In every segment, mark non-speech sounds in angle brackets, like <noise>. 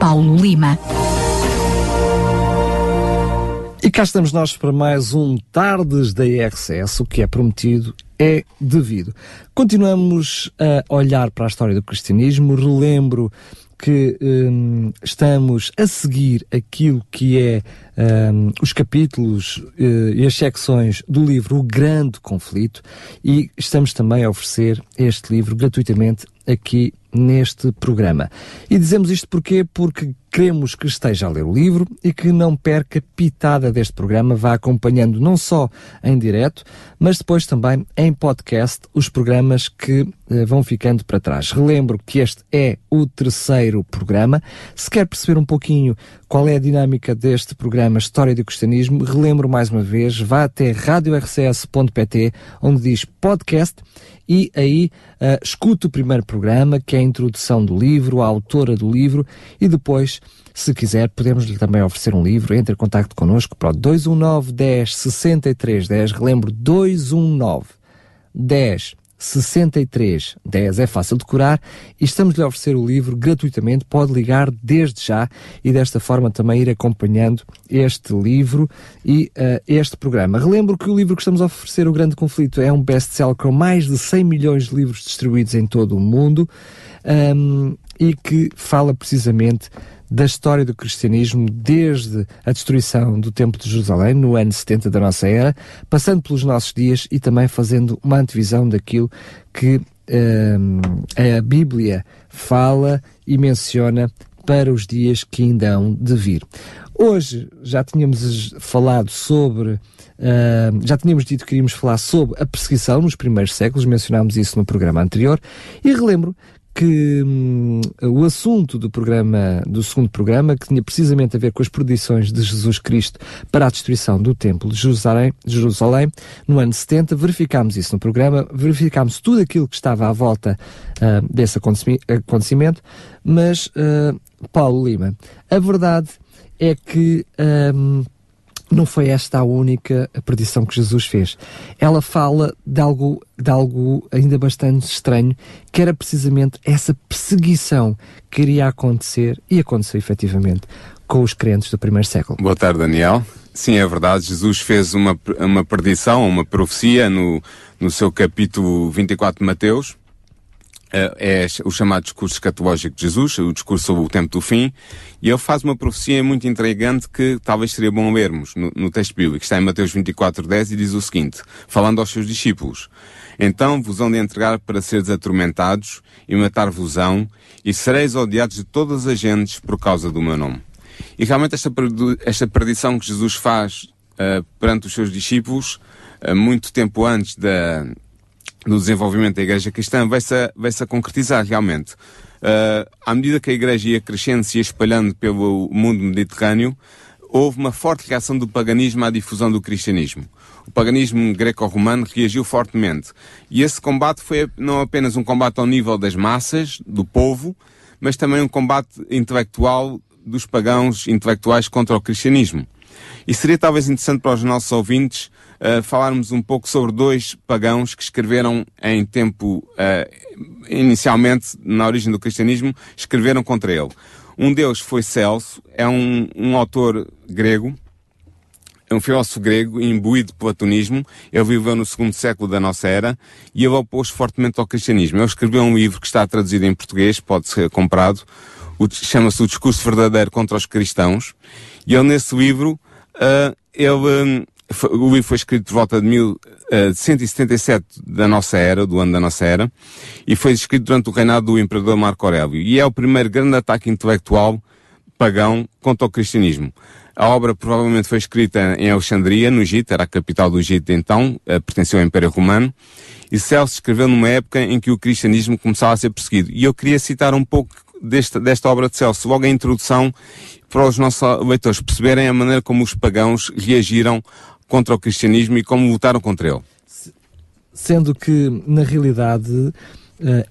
Paulo Lima. E cá estamos nós para mais um Tardes da RCS, o que é prometido é devido. Continuamos a olhar para a história do cristianismo, relembro que hum, estamos a seguir aquilo que é hum, os capítulos uh, e as secções do livro O Grande Conflito e estamos também a oferecer este livro gratuitamente aqui neste programa. E dizemos isto porquê? Porque queremos que esteja a ler o livro e que não perca pitada deste programa, vá acompanhando não só em direto, mas depois também em podcast os programas que eh, vão ficando para trás. Relembro que este é o terceiro programa. Se quer perceber um pouquinho qual é a dinâmica deste programa História do Cristianismo, relembro mais uma vez, vá até radiorcs.pt, onde diz podcast e aí uh, escuta o primeiro programa, que é a introdução do livro, a autora do livro, e depois, se quiser, podemos-lhe também oferecer um livro. Entre em contato connosco para o 219 10 63 10. Relembro, 219 10 63 10 é fácil de curar e estamos-lhe a oferecer o livro gratuitamente. Pode ligar desde já e desta forma também ir acompanhando este livro e uh, este programa. Relembro que o livro que estamos a oferecer, O Grande Conflito, é um best-seller com mais de 100 milhões de livros distribuídos em todo o mundo um, e que fala precisamente da história do cristianismo desde a destruição do Templo de Jerusalém, no ano 70 da nossa era, passando pelos nossos dias e também fazendo uma antevisão daquilo que um, a Bíblia fala e menciona para os dias que ainda hão de vir. Hoje já tínhamos falado sobre, uh, já tínhamos dito que queríamos falar sobre a perseguição nos primeiros séculos, mencionámos isso no programa anterior, e relembro que hum, o assunto do programa, do segundo programa, que tinha precisamente a ver com as predições de Jesus Cristo para a destruição do Templo de Jerusalém, Jerusalém no ano 70, verificámos isso no programa, verificámos tudo aquilo que estava à volta uh, desse acontecimento, mas, uh, Paulo Lima, a verdade é que não foi esta a única predição que Jesus fez. Ela fala de algo, de algo ainda bastante estranho, que era precisamente essa perseguição que iria acontecer, e aconteceu efetivamente, com os crentes do primeiro século. Boa tarde, Daniel. Sim, é verdade. Jesus fez uma, uma predição, uma profecia no, no seu capítulo 24 de Mateus, é, é o chamado discurso escatológico de Jesus, o discurso sobre o tempo do fim, e ele faz uma profecia muito intrigante que talvez seria bom lermos no, no texto bíblico. Está em Mateus 24, 10 e diz o seguinte, falando aos seus discípulos. Então vos hão de entregar para seres atormentados e matar-vos-ão, e sereis odiados de todas as gentes por causa do meu nome. E realmente esta, esta predição que Jesus faz uh, perante os seus discípulos, uh, muito tempo antes da, do desenvolvimento da Igreja Cristã vai-se a, vai a concretizar realmente. Uh, à medida que a Igreja ia crescendo, se espalhando pelo mundo mediterrâneo, houve uma forte reação do paganismo à difusão do cristianismo. O paganismo greco-romano reagiu fortemente. E esse combate foi não apenas um combate ao nível das massas, do povo, mas também um combate intelectual dos pagãos intelectuais contra o cristianismo. E seria talvez interessante para os nossos ouvintes uh, falarmos um pouco sobre dois pagãos que escreveram em tempo, uh, inicialmente, na origem do cristianismo, escreveram contra ele. Um deles foi Celso, é um, um autor grego, é um filósofo grego imbuído de platonismo. Ele viveu no segundo século da nossa era e ele opôs fortemente ao cristianismo. Ele escreveu um livro que está traduzido em português, pode ser comprado, chama-se O Discurso Verdadeiro contra os Cristãos. E ele, nesse livro, uh, ele o livro foi escrito por volta de 1177 uh, da nossa era, do ano da nossa era, e foi escrito durante o reinado do imperador Marco Aurélio. E é o primeiro grande ataque intelectual pagão contra o cristianismo. A obra provavelmente foi escrita em Alexandria, no Egito, era a capital do Egito então, uh, pertenceu ao Império Romano, e Celso escreveu numa época em que o cristianismo começava a ser perseguido. E eu queria citar um pouco desta, desta obra de Celso, logo a introdução, para os nossos leitores perceberem a maneira como os pagãos reagiram contra o cristianismo e como lutaram contra ele. Sendo que, na realidade, uh,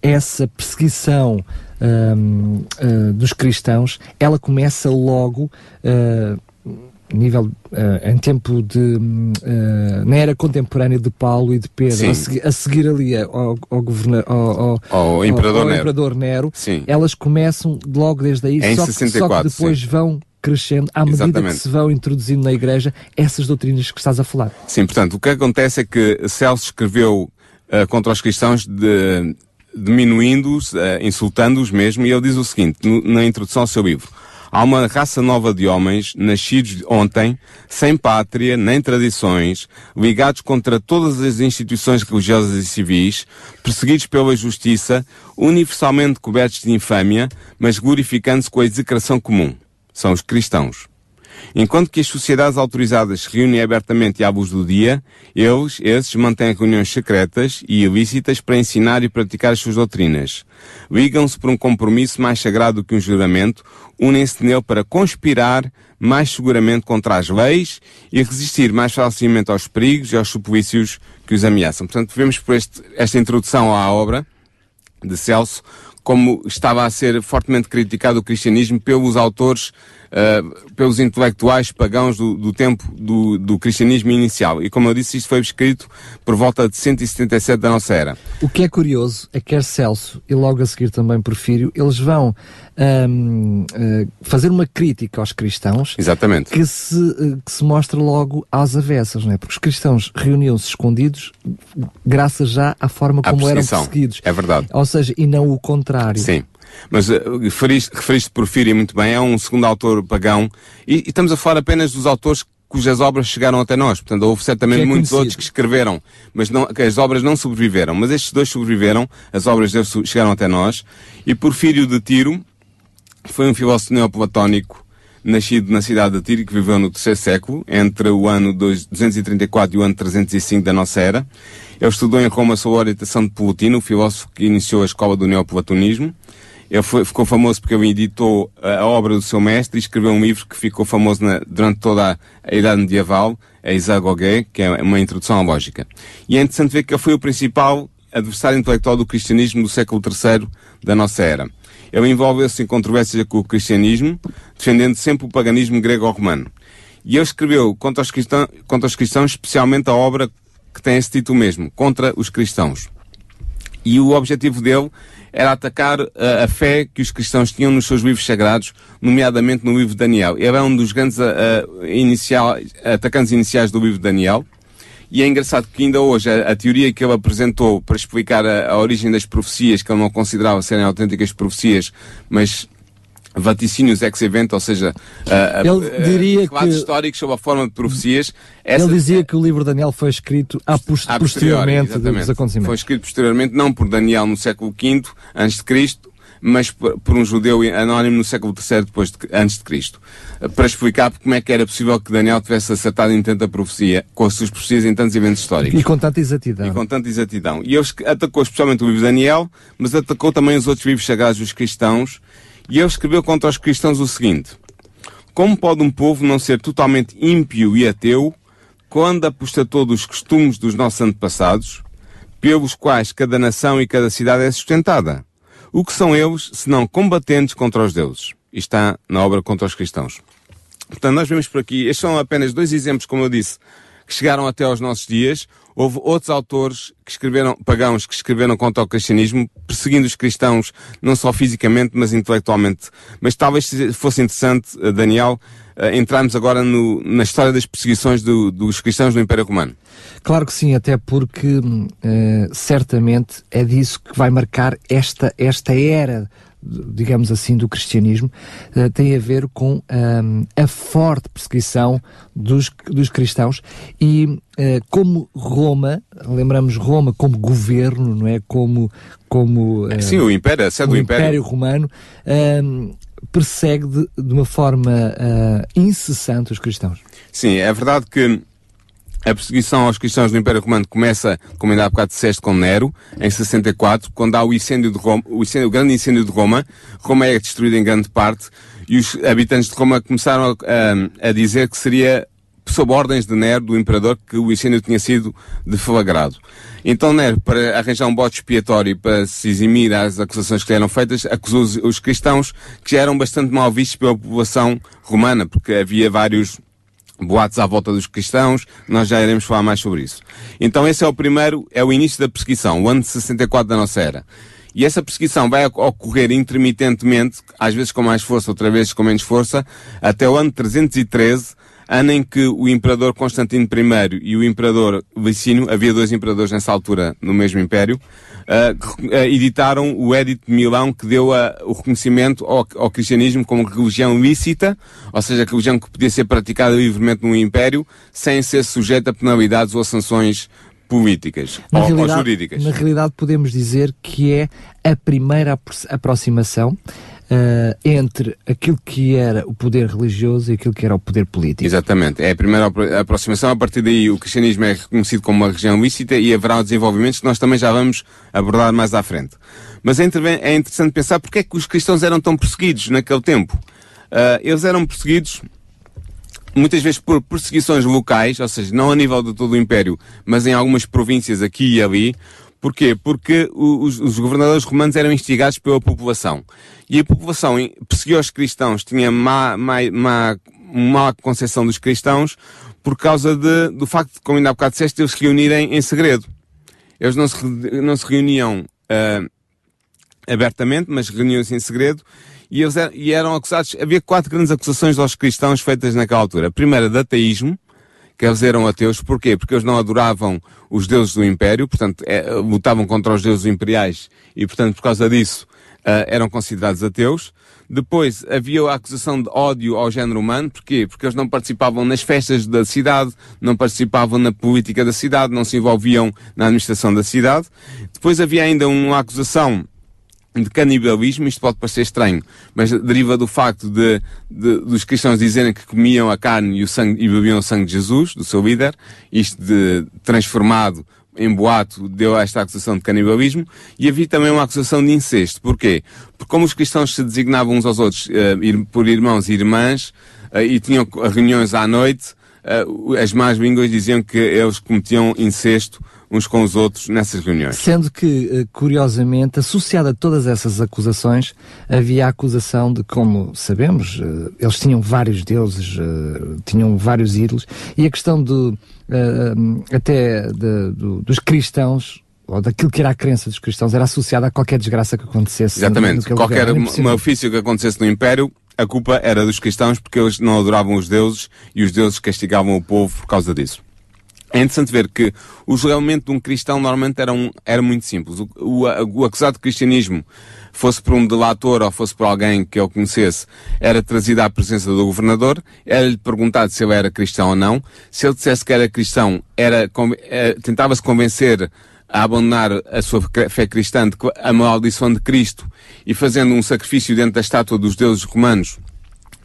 essa perseguição uh, dos cristãos, ela começa logo nível uh, em tempo de uh, na era contemporânea de Paulo e de Pedro a seguir, a seguir, ali ao, ao, governa, ao, ao, imperador, ao, Nero. imperador Nero, elas começam logo desde aí em só, 64, só que depois sim. vão crescendo à medida Exatamente. que se vão introduzindo na igreja essas doutrinas que estás a falar sim, portanto, o que acontece é que Celso escreveu uh, contra os cristãos de, diminuindo-os, insultando-os mesmo e ele diz o seguinte no, na introdução ao seu livro Há uma raça nova de homens, nascidos ontem, sem pátria nem tradições, ligados contra todas as instituições religiosas e civis, perseguidos pela justiça, universalmente cobertos de infâmia, mas glorificando-se com a execração comum. São os cristãos. Enquanto que as sociedades autorizadas se reúnem abertamente à luz do dia, eles, esses, mantêm reuniões secretas e ilícitas para ensinar e praticar as suas doutrinas. Ligam-se por um compromisso mais sagrado que um juramento, unem-se nele para conspirar mais seguramente contra as leis e resistir mais facilmente aos perigos e aos suplícios que os ameaçam. Portanto, vemos por este, esta introdução à obra de Celso como estava a ser fortemente criticado o cristianismo pelos autores uh, pelos intelectuais pagãos do, do tempo do, do, cristianismo inicial. E como eu disse, isto foi escrito por volta de 177 da nossa era. O que é curioso é que quer Celso e logo a seguir também Porfírio, eles vão um, uh, fazer uma crítica aos cristãos Exatamente. Que, se, uh, que se mostra logo às avessas, não é? Porque os cristãos reuniam-se escondidos graças já à forma como eram perseguidos. É verdade. Ou seja, e não o contrário. Sim. Mas uh, referiste, referiste Porfírio muito bem, é um segundo autor pagão, e, e, estamos a falar apenas dos autores cujas obras chegaram até nós. Portanto, houve certamente é muitos conhecido. outros que escreveram, mas não, que as obras não sobreviveram. Mas estes dois sobreviveram, as obras deles chegaram até nós, e Porfírio de Tiro foi um filósofo neoplatónico nascido na cidade de Tiro, que viveu no terceiro século, entre o ano 234 e o ano 305 da nossa era. Ele estudou em Roma sob a orientação de Plotino, o filósofo que iniciou a escola do neoplatonismo. Ele foi, ficou famoso porque ele editou a, obra do seu mestre e escreveu um livro que ficou famoso na, durante toda a, a Idade Medieval, a Isagoge, que é uma introdução à lógica. E é interessante ver que ele foi o principal adversário intelectual do cristianismo do século III da nossa era. Ele envolveu-se em controvérsias com o cristianismo, defendendo sempre o paganismo grego-romano. E ele escreveu contra os, cristãos, contra os cristãos, especialmente a obra que tem esse título mesmo, Contra os Cristãos. E o objetivo dele era atacar a, a, fé que os cristãos tinham nos seus livros sagrados, nomeadamente no livro de Daniel. É um dos grandes a, a, inicial, atacantes iniciais do livro de Daniel. E é engraçado que ainda hoje a, teoria que ele apresentou para explicar a, origem das profecias, que ele não considerava serem autênticas profecias, mas vaticínios ex evento, ou seja, ele diria uh, que históricos sobre a forma de profecias. Essa, ele dizia que o livro de Daniel foi escrito a post a posteriormente dos acontecimentos. Foi escrito posteriormente, não por Daniel no século V antes de Cristo, mas por, por, um judeu anónimo no século III depois de, antes de Cristo, para explicar como é que era possível que Daniel tivesse acertado em tanta profecia, com as suas profecias em tantos eventos históricos. E com tanta exatidão. E com tanta exatidão. E ele atacou especialmente o livro de Daniel, mas atacou também os outros livros sagrados dos cristãos, e ele escreveu contra os cristãos o seguinte: Como pode um povo não ser totalmente ímpio e ateu quando apostatou dos costumes dos nossos antepassados, pelos quais cada nação e cada cidade é sustentada? O que são eles, senão combatentes contra os deuses? Isto está na obra contra os cristãos. Portanto, nós vemos por aqui, estes são apenas dois exemplos, como eu disse, que chegaram até aos nossos dias. Houve outros autores que escreveram, pagãos, que escreveram contra o cristianismo, perseguindo os cristãos, não só fisicamente, mas intelectualmente. Mas talvez fosse interessante, eh, Daniel, entrarmos agora no, na história das perseguições do, dos cristãos no Império Romano. Claro que sim, até porque uh, certamente é disso que vai marcar esta, esta era digamos assim, do cristianismo, uh, tem a ver com um, a forte perseguição dos, dos cristãos e uh, como Roma, lembramos Roma como governo, não é? Como, como uh, Sim, o Império, a sede do Império, Império Romano, hum, persegue de, de, uma forma incessante os cristãos. Sim, é verdade que A perseguição aos cristãos do Império Romano começa, como ainda há bocado disseste, com Nero, em 64, quando há o incêndio de Roma, o, incêndio, o grande incêndio de Roma. Roma é destruída em grande parte e os habitantes de Roma começaram a, a dizer que seria sob ordens de Nero, do imperador, que o incêndio tinha sido deflagrado. Então Nero, para arranjar um bote expiatório para se eximir às acusações que lhe eram feitas, acusou os cristãos que já eram bastante mal vistos pela população romana, porque havia vários boatos à volta dos cristãos, nós já iremos falar mais sobre isso. Então esse é o primeiro, é o início da perseguição, o ano de 64 da nossa era. E essa perseguição vai ocorrer intermitentemente, às vezes com mais força, outras vezes com menos força, até o ano 313, ano em que o imperador Constantino I e o imperador Licínio, havia dois imperadores nessa altura no mesmo império, uh, editaram o Edito de Milão que deu uh, o reconhecimento ao, ao, cristianismo como religião lícita, ou seja, religião que podia ser praticada livremente no império, sem ser sujeita a penalidades ou a sanções políticas na ou, ou jurídicas. Na realidade podemos dizer que é a primeira aproximação uh, entre aquilo que era o poder religioso e aquilo que era o poder político. Exatamente. É a primeira aproximação. A partir daí, o cristianismo é reconhecido como uma religião lícita e haverá desenvolvimentos que nós também já vamos abordar mais à frente. Mas é, é interessante pensar porque é que os cristãos eram tão perseguidos naquele tempo. Uh, eles eram perseguidos muitas vezes por perseguições locais, ou seja, não a nível de todo o Império, mas em algumas províncias aqui e ali, Porquê? Porque os, os, governadores romanos eram instigados pela população. E a população perseguiu os cristãos, tinha má, má, má, má concepção dos cristãos por causa de, do facto de, como ainda há bocado disseste, eles se reunirem em segredo. Eles não se, não se reuniam uh, abertamente, mas reuniam-se em segredo e, eles eram, e eram acusados. Havia quatro grandes acusações aos cristãos feitas naquela altura. A primeira, de ateísmo, que eles eram ateus. Porquê? Porque eles não adoravam os deuses do Império, portanto, é, lutavam contra os deuses imperiais e, portanto, por causa disso, eram considerados ateus. Depois havia a acusação de ódio ao género humano. Porquê? Porque eles não participavam nas festas da cidade, não participavam na política da cidade, não se envolviam na administração da cidade. Depois havia ainda uma acusação de canibalismo, isto pode parecer estranho, mas deriva do facto de, de, dos cristãos dizerem que comiam a carne e, o sangue, e bebiam o sangue de Jesus, do seu líder, isto de transformado em boato deu esta acusação de canibalismo, e havia também uma acusação de incesto. Porquê? Porque como os cristãos se designavam uns aos outros uh, por irmãos e irmãs, uh, e tinham reuniões à noite, uh, as más línguas diziam que eles cometiam incesto uns com os outros nessas reuniões. Sendo que, curiosamente, associada a todas essas acusações, havia a acusação de, como sabemos, eles tinham vários deuses, tinham vários ídolos, e a questão de, até de, dos cristãos ou daquilo que era a crença dos cristãos era associada a qualquer desgraça que acontecesse. Exatamente. Qualquer malefício que acontecesse no Império, a culpa era dos cristãos porque eles não adoravam os deuses e os deuses castigavam o povo por causa disso. É interessante ver que o julgamento de um cristão normalmente era, um, era muito simples. O, o, o acusado de cristianismo, fosse por um delator ou fosse por alguém que ele conhecesse, era trazido à presença do governador, era-lhe perguntado se ele era cristão ou não. Se ele dissesse que era cristão, era, é, tentava-se convencer a abandonar a sua fé cristã, a maldição de Cristo, e fazendo um sacrifício dentro da estátua dos deuses romanos,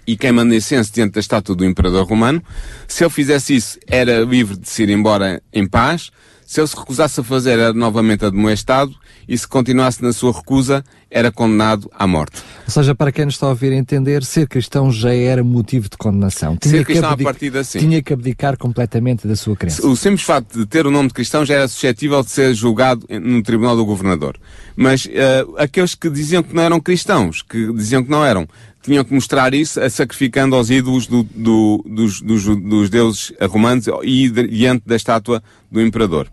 e queimando incenso diante da estátua do imperador romano. Se ele fizesse isso, era livre de se ir embora em paz. Se ele se recusasse a fazer, era novamente admoestado. E se continuasse na sua recusa, era condenado à morte. Ou seja, para quem nos está a ouvir entender, ser cristão já era motivo de condenação. Tinha ser cristão abdicar, a partir assim. Tinha que abdicar completamente da sua crença. O simples facto de ter o nome de cristão já era suscetível de ser julgado no tribunal do governador. Mas uh, aqueles que diziam que não eram cristãos, que diziam que não eram, tinham que mostrar isso sacrificando aos ídolos do, do, dos, dos, dos deuses romanos e diante da estátua do imperador.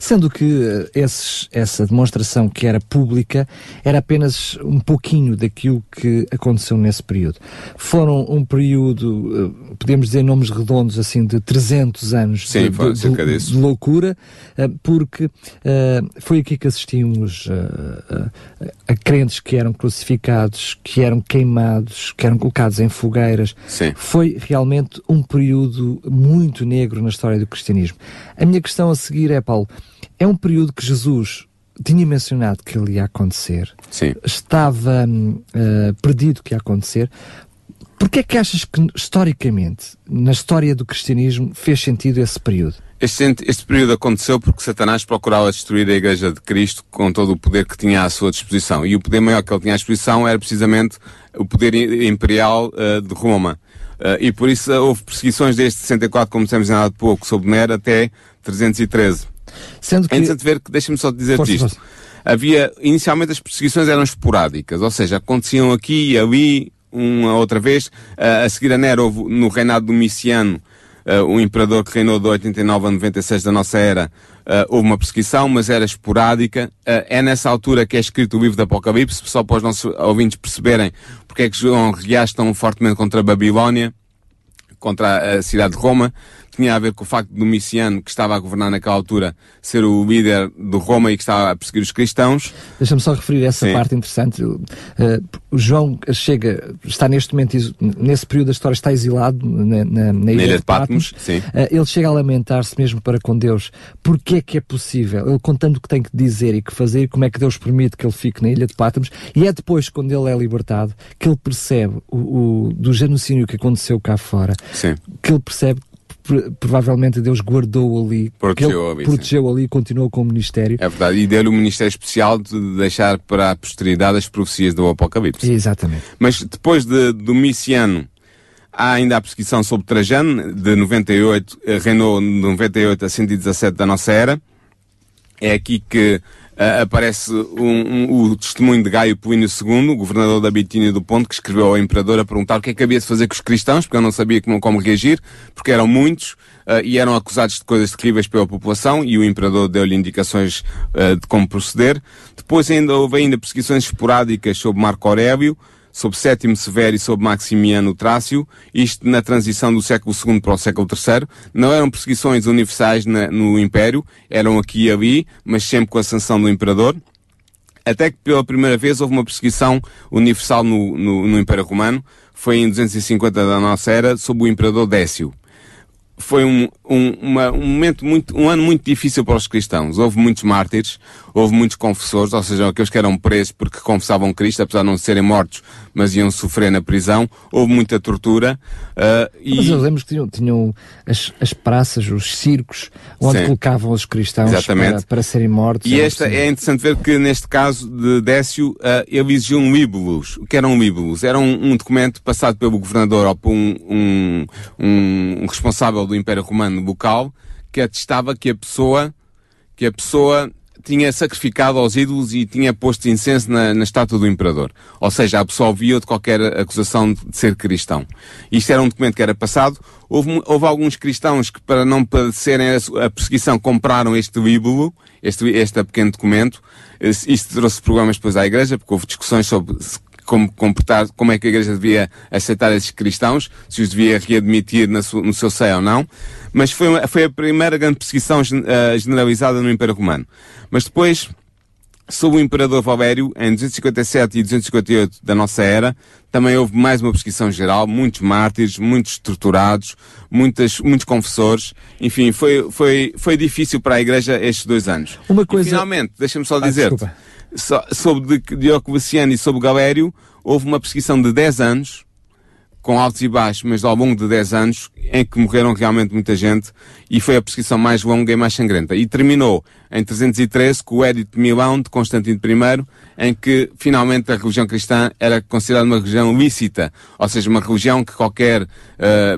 Sendo que eh, esses, essa demonstração que era pública era apenas um pouquinho daquilo que aconteceu nesse período. Foram um período, eh, podemos dizer nomes redondos assim, de 300 anos Sim, de, de, de, de, loucura, eh, porque foi aqui que assistimos a crentes que eram crucificados, que eram queimados, que eram colocados em fogueiras. Sim. Foi realmente um período muito negro na história do cristianismo. A minha questão a seguir é, Paulo, é um período que Jesus tinha mencionado que ele ia acontecer, Sim. estava uh, perdido que ia acontecer. Porquê é que achas que, historicamente, na história do cristianismo, fez sentido esse período? Este, este, período aconteceu porque Satanás procurava destruir a Igreja de Cristo com todo o poder que tinha à sua disposição. E o poder maior que ele tinha à disposição era precisamente o poder imperial uh, de Roma. Uh, e por isso houve perseguições desde 64, como dissemos há pouco, sob Nero, até 313. Sendo que... É interessante ver que, deixa-me só dizer-te isto. Força. Havia, inicialmente as perseguições eram esporádicas, ou seja, aconteciam aqui e ali, uma outra vez. a seguir a Nero, houve, no reinado do Miciano, uh, o imperador que reinou de 89 a 96 da nossa era, uh, houve uma perseguição, mas era esporádica. Uh, é nessa altura que é escrito o livro do Apocalipse, só para os nossos ouvintes perceberem porque é que João reage tão fortemente contra a Babilónia, contra a cidade de Roma tinha a ver com o facto de Domiciano, que estava a governar naquela altura, ser o líder de Roma e que estava a perseguir os cristãos. Deixa-me só referir essa Sim. parte interessante. Uh, o João chega, está neste momento, nesse período da história, está exilado na, na, na ilha, ilha, de Patmos. Patmos. Uh, ele chega a lamentar-se mesmo para com Deus. Porquê é que é possível? Ele contando o que tem que dizer e que fazer, como é que Deus permite que ele fique na ilha de Patmos. E é depois, quando ele é libertado, que ele percebe o, o do genocídio que aconteceu cá fora. Sim. Que ele percebe provavelmente Deus guardou ali, protegeu ali, protegeu ali e continuou com o ministério. É verdade, e deu-lhe o ministério especial de deixar para a posteridade as profecias do Apocalipse. Exatamente. Mas depois de Domiciano, há ainda a perseguição sobre Trajano, de 98, eh, reinou de 98 a 117 da nossa era. É aqui que uh, aparece um, um, o testemunho de Gaio Plínio II, governador da Bitínia do Ponto, que escreveu ao imperador a perguntar o que é que havia de fazer com os cristãos, porque eu não sabia como, como reagir, porque eram muitos uh, e eram acusados de coisas terríveis pela população, e o imperador deu-lhe indicações uh, de como proceder. Depois ainda houve ainda perseguições esporádicas sobre Marco Aurélio, sob Sétimo Severo e sob Maximiano Trácio, isto na transição do século II para o século III. Não eram perseguições universais na, no Império, eram aqui e ali, mas sempre com a sanção do Imperador. Até que pela primeira vez houve uma perseguição universal no, no, no Império Romano, foi em 250 da nossa era, sob o Imperador Décio foi um, um, uma, um momento muito, um ano muito difícil para os cristãos. Houve muitos mártires, houve muitos confessores, ou seja, aqueles que eram presos porque confessavam Cristo, apesar de não serem mortos, mas iam sofrer na prisão. Houve muita tortura. Uh, e... Mas eu lembro que tinham, tinham as, as praças, os circos, onde Sim. colocavam os cristãos para, para, serem mortos. E esta, é interessante ver que neste caso de Décio, uh, ele exigiu um líbulos. O que eram líbulos? Era um, um, documento passado pelo governador ou por um, um, um responsável do Império Romano bucal que atestava que a pessoa que a pessoa tinha sacrificado aos ídolos e tinha posto incenso na, na estátua do imperador. Ou seja, absolvia de qualquer acusação de ser cristão. Isto era um documento que era passado. Houve, houve alguns cristãos que, para não padecerem a, a perseguição, compraram este bíbulo, este, este pequeno documento. Isto trouxe problemas depois à igreja, porque houve discussões sobre como comportar, como é que a igreja devia aceitar esses cristãos, se os devia readmitir no seu seio ou não. Mas foi, uma, foi a primeira grande perseguição uh, generalizada no Império Romano. Mas depois, sob o Imperador Valvério, em 257 e 258 da nossa era, também houve mais uma perseguição geral, muitos mártires, muitos torturados, muitas, muitos confessores. Enfim, foi, foi, foi difícil para a Igreja estes dois anos. Uma coisa... E, finalmente, deixa-me só dizer, ah, sobre Diocleciano e sobre Galério, houve uma perseguição de 10 anos, com altos e baixos, mas ao longo de 10 anos, em que morreram realmente muita gente, e foi a perseguição mais longa e mais sangrenta. E terminou em 313 com o Edito de Milão, de Constantino I, em que finalmente a religião cristã era considerada uma religião lícita, ou seja, uma religião que qualquer uh,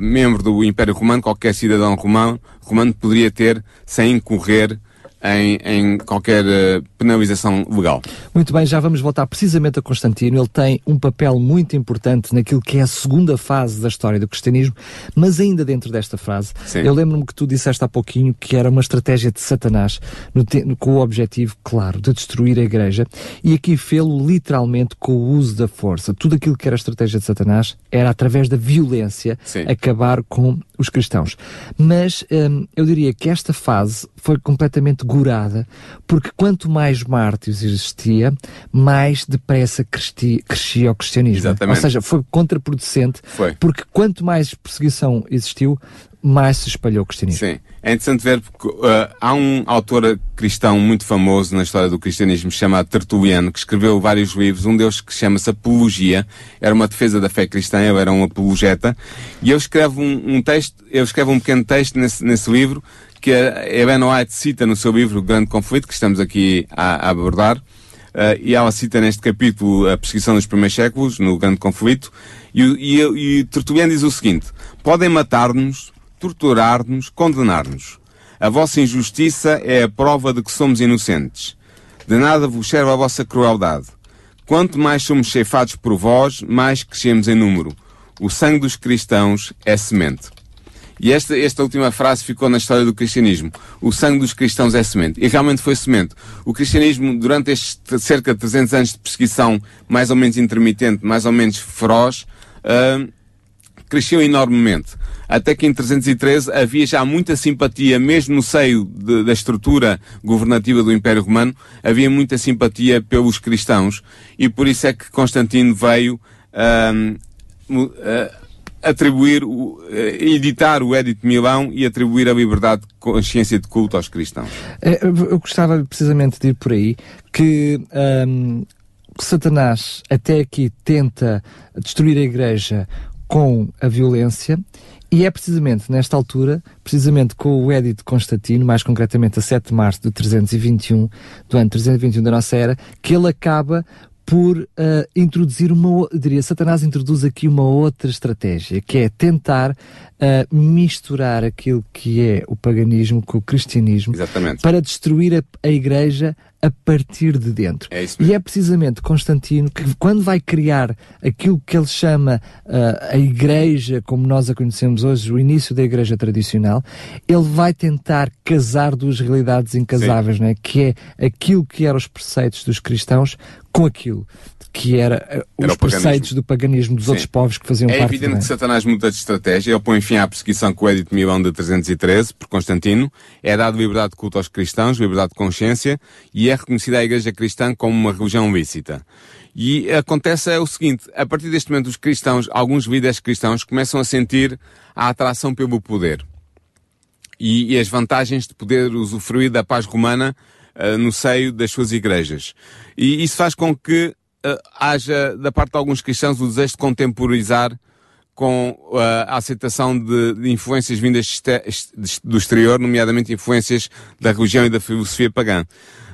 membro do Império Romano, qualquer cidadão romano, romano poderia ter sem incorrer em, em qualquer uh, penalização legal. Muito bem, já vamos voltar precisamente a Constantino. Ele tem um papel muito importante naquilo que é a segunda fase da história do cristianismo, mas ainda dentro desta fase, Sim. eu lembro-me que tu disseste há pouquinho que era uma estratégia de Satanás no com o objetivo, claro, de destruir a igreja e aqui fê-lo literalmente com o uso da força. Tudo aquilo que era a estratégia de Satanás era através da violência Sim. acabar com os cristãos. Mas hum, eu diria que esta fase foi completamente gorada, porque quanto mais mártires existia, mais depressa crescia, crescia o cristianismo. Exatamente. Ou seja, foi contraproducente, foi. porque quanto mais perseguição existiu, mais se espalhou o cristianismo. Sim. É interessante ver porque uh, há um autor cristão muito famoso na história do cristianismo chamado Tertuliano que escreveu vários livros, um deles que chama-se Apologia, era uma defesa da fé cristã, ele era um apologeta, e ele escreve um, um texto, ele escreve um pequeno texto nesse, nesse livro que a Eben White cita no seu livro O Grande Conflito, que estamos aqui a, a abordar, uh, e ela cita neste capítulo a perseguição dos primeiros séculos, no Grande Conflito, e, e, e Tertuliano diz o seguinte, podem matar-nos, torturar-nos, condenar-nos. A vossa injustiça é a prova de que somos inocentes. De nada vos serve a vossa crueldade. Quanto mais somos ceifados por vós, mais crescemos em número. O sangue dos cristãos é semente. E esta, esta última frase ficou na história do cristianismo. O sangue dos cristãos é semente. E realmente foi semente. O cristianismo, durante estes cerca de 300 anos de perseguição, mais ou menos intermitente, mais ou menos feroz, uh, cresceu enormemente. Até que em 313 havia já muita simpatia, mesmo no seio de, da estrutura governativa do Império Romano, havia muita simpatia pelos cristãos. E por isso é que Constantino veio uh, atribuir, uh, editar o Edito de Milão e atribuir a liberdade de consciência de culto aos cristãos. Eu gostava precisamente de ir por aí que um, Satanás até aqui tenta destruir a Igreja com a violência e é precisamente nesta altura, precisamente com o Edito de Constantino, mais concretamente a 7 de março de 321, do ano 321 da nossa era, que ele acaba por uh, introduzir uma, diria, Satanás introduz aqui uma outra estratégia, que é tentar uh, misturar aquilo que é o paganismo com o cristianismo Exatamente. para destruir a, a igreja a partir de dentro. É. E é precisamente Constantino que, quando vai criar aquilo que ele chama uh, a igreja, como nós a conhecemos hoje, o início da igreja tradicional, ele vai tentar casar duas realidades incasáveis, né? que é aquilo que eram os preceitos dos cristãos com aquilo que era, Era os preceitos do paganismo dos Sim. outros povos que faziam É parte evidente né? que Satanás muda de estratégia. Ele põe fim à perseguição com o Edito Milão de 313 por Constantino. É dado liberdade de culto aos cristãos, liberdade de consciência e é reconhecida a Igreja Cristã como uma religião lícita. E acontece é o seguinte, a partir deste momento os cristãos, alguns líderes cristãos começam a sentir a atração pelo poder. E, e as vantagens de poder usufruir da paz romana ah, no seio das suas igrejas. E isso faz com que ah, haja, da parte de alguns cristãos, o desejo de contemporizar com ah, a aceitação de, de influências vindas do exterior, nomeadamente influências da religião e da filosofia pagã.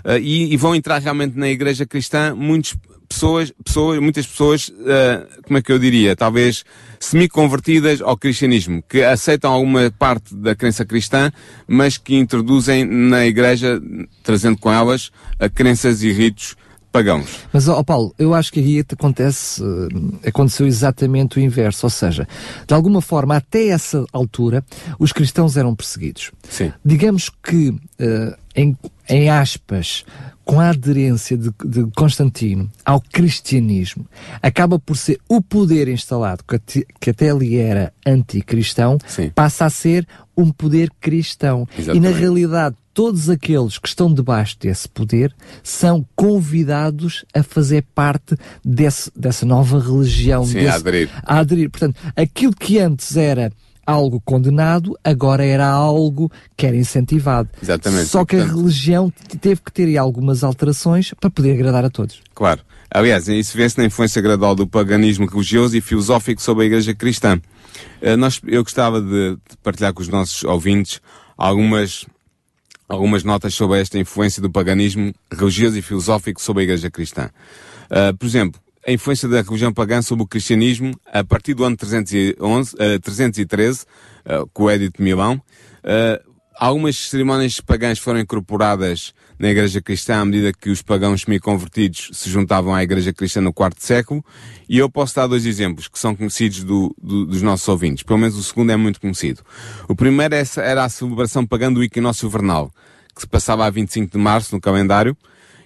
Ah, e, e vão entrar realmente na igreja cristã muitas pessoas, pessoas muitas pessoas, ah, como é que eu diria, talvez semi-convertidas ao cristianismo, que aceitam alguma parte da crença cristã, mas que introduzem na igreja, trazendo com elas, a crenças e ritos pagãos. Mas, ó Paulo, eu acho que aí acontece, eh, aconteceu exatamente o inverso, ou seja, de alguma forma, até essa altura, os cristãos eram perseguidos. Sim. Digamos que, eh, em, em aspas, com a aderência de, de Constantino ao cristianismo, acaba por ser o poder instalado, que, ate- que até ali era anticristão, Sim. passa a ser um poder cristão. E na Exatamente. realidade, todos aqueles que estão debaixo desse poder são convidados a fazer parte desse, dessa nova religião. Sim, desse, a aderir. a aderir. Portanto, aquilo que antes era algo condenado, agora era algo que era incentivado. Exatamente. Só que a Portanto- religião t- teve que ter aí algumas alterações para poder agradar a todos. Claro. Aliás, isso vê-se na influência gradual do paganismo religioso e filosófico sobre a Igreja Cristã. Eh, nós, eu gostava de, de partilhar com os nossos ouvintes algumas, algumas notas sobre esta influência do paganismo religioso e filosófico sobre a Igreja Cristã. Eh, por exemplo, a influência da religião pagã sobre o cristianismo a partir do ano 311, eh, 313, eh, com o Edito de Milão. eh, algumas cerimónias pagãs foram incorporadas na Igreja Cristã à medida que os pagãos semi-convertidos se juntavam à Igreja Cristã no quarto século. E eu posso dar dois exemplos que são conhecidos do- do- dos nossos ouvintes. Pelo menos o segundo é muito conhecido. O primeiro é era a celebração pagã do equinócio vernal, que se passava a 25 de março no calendário.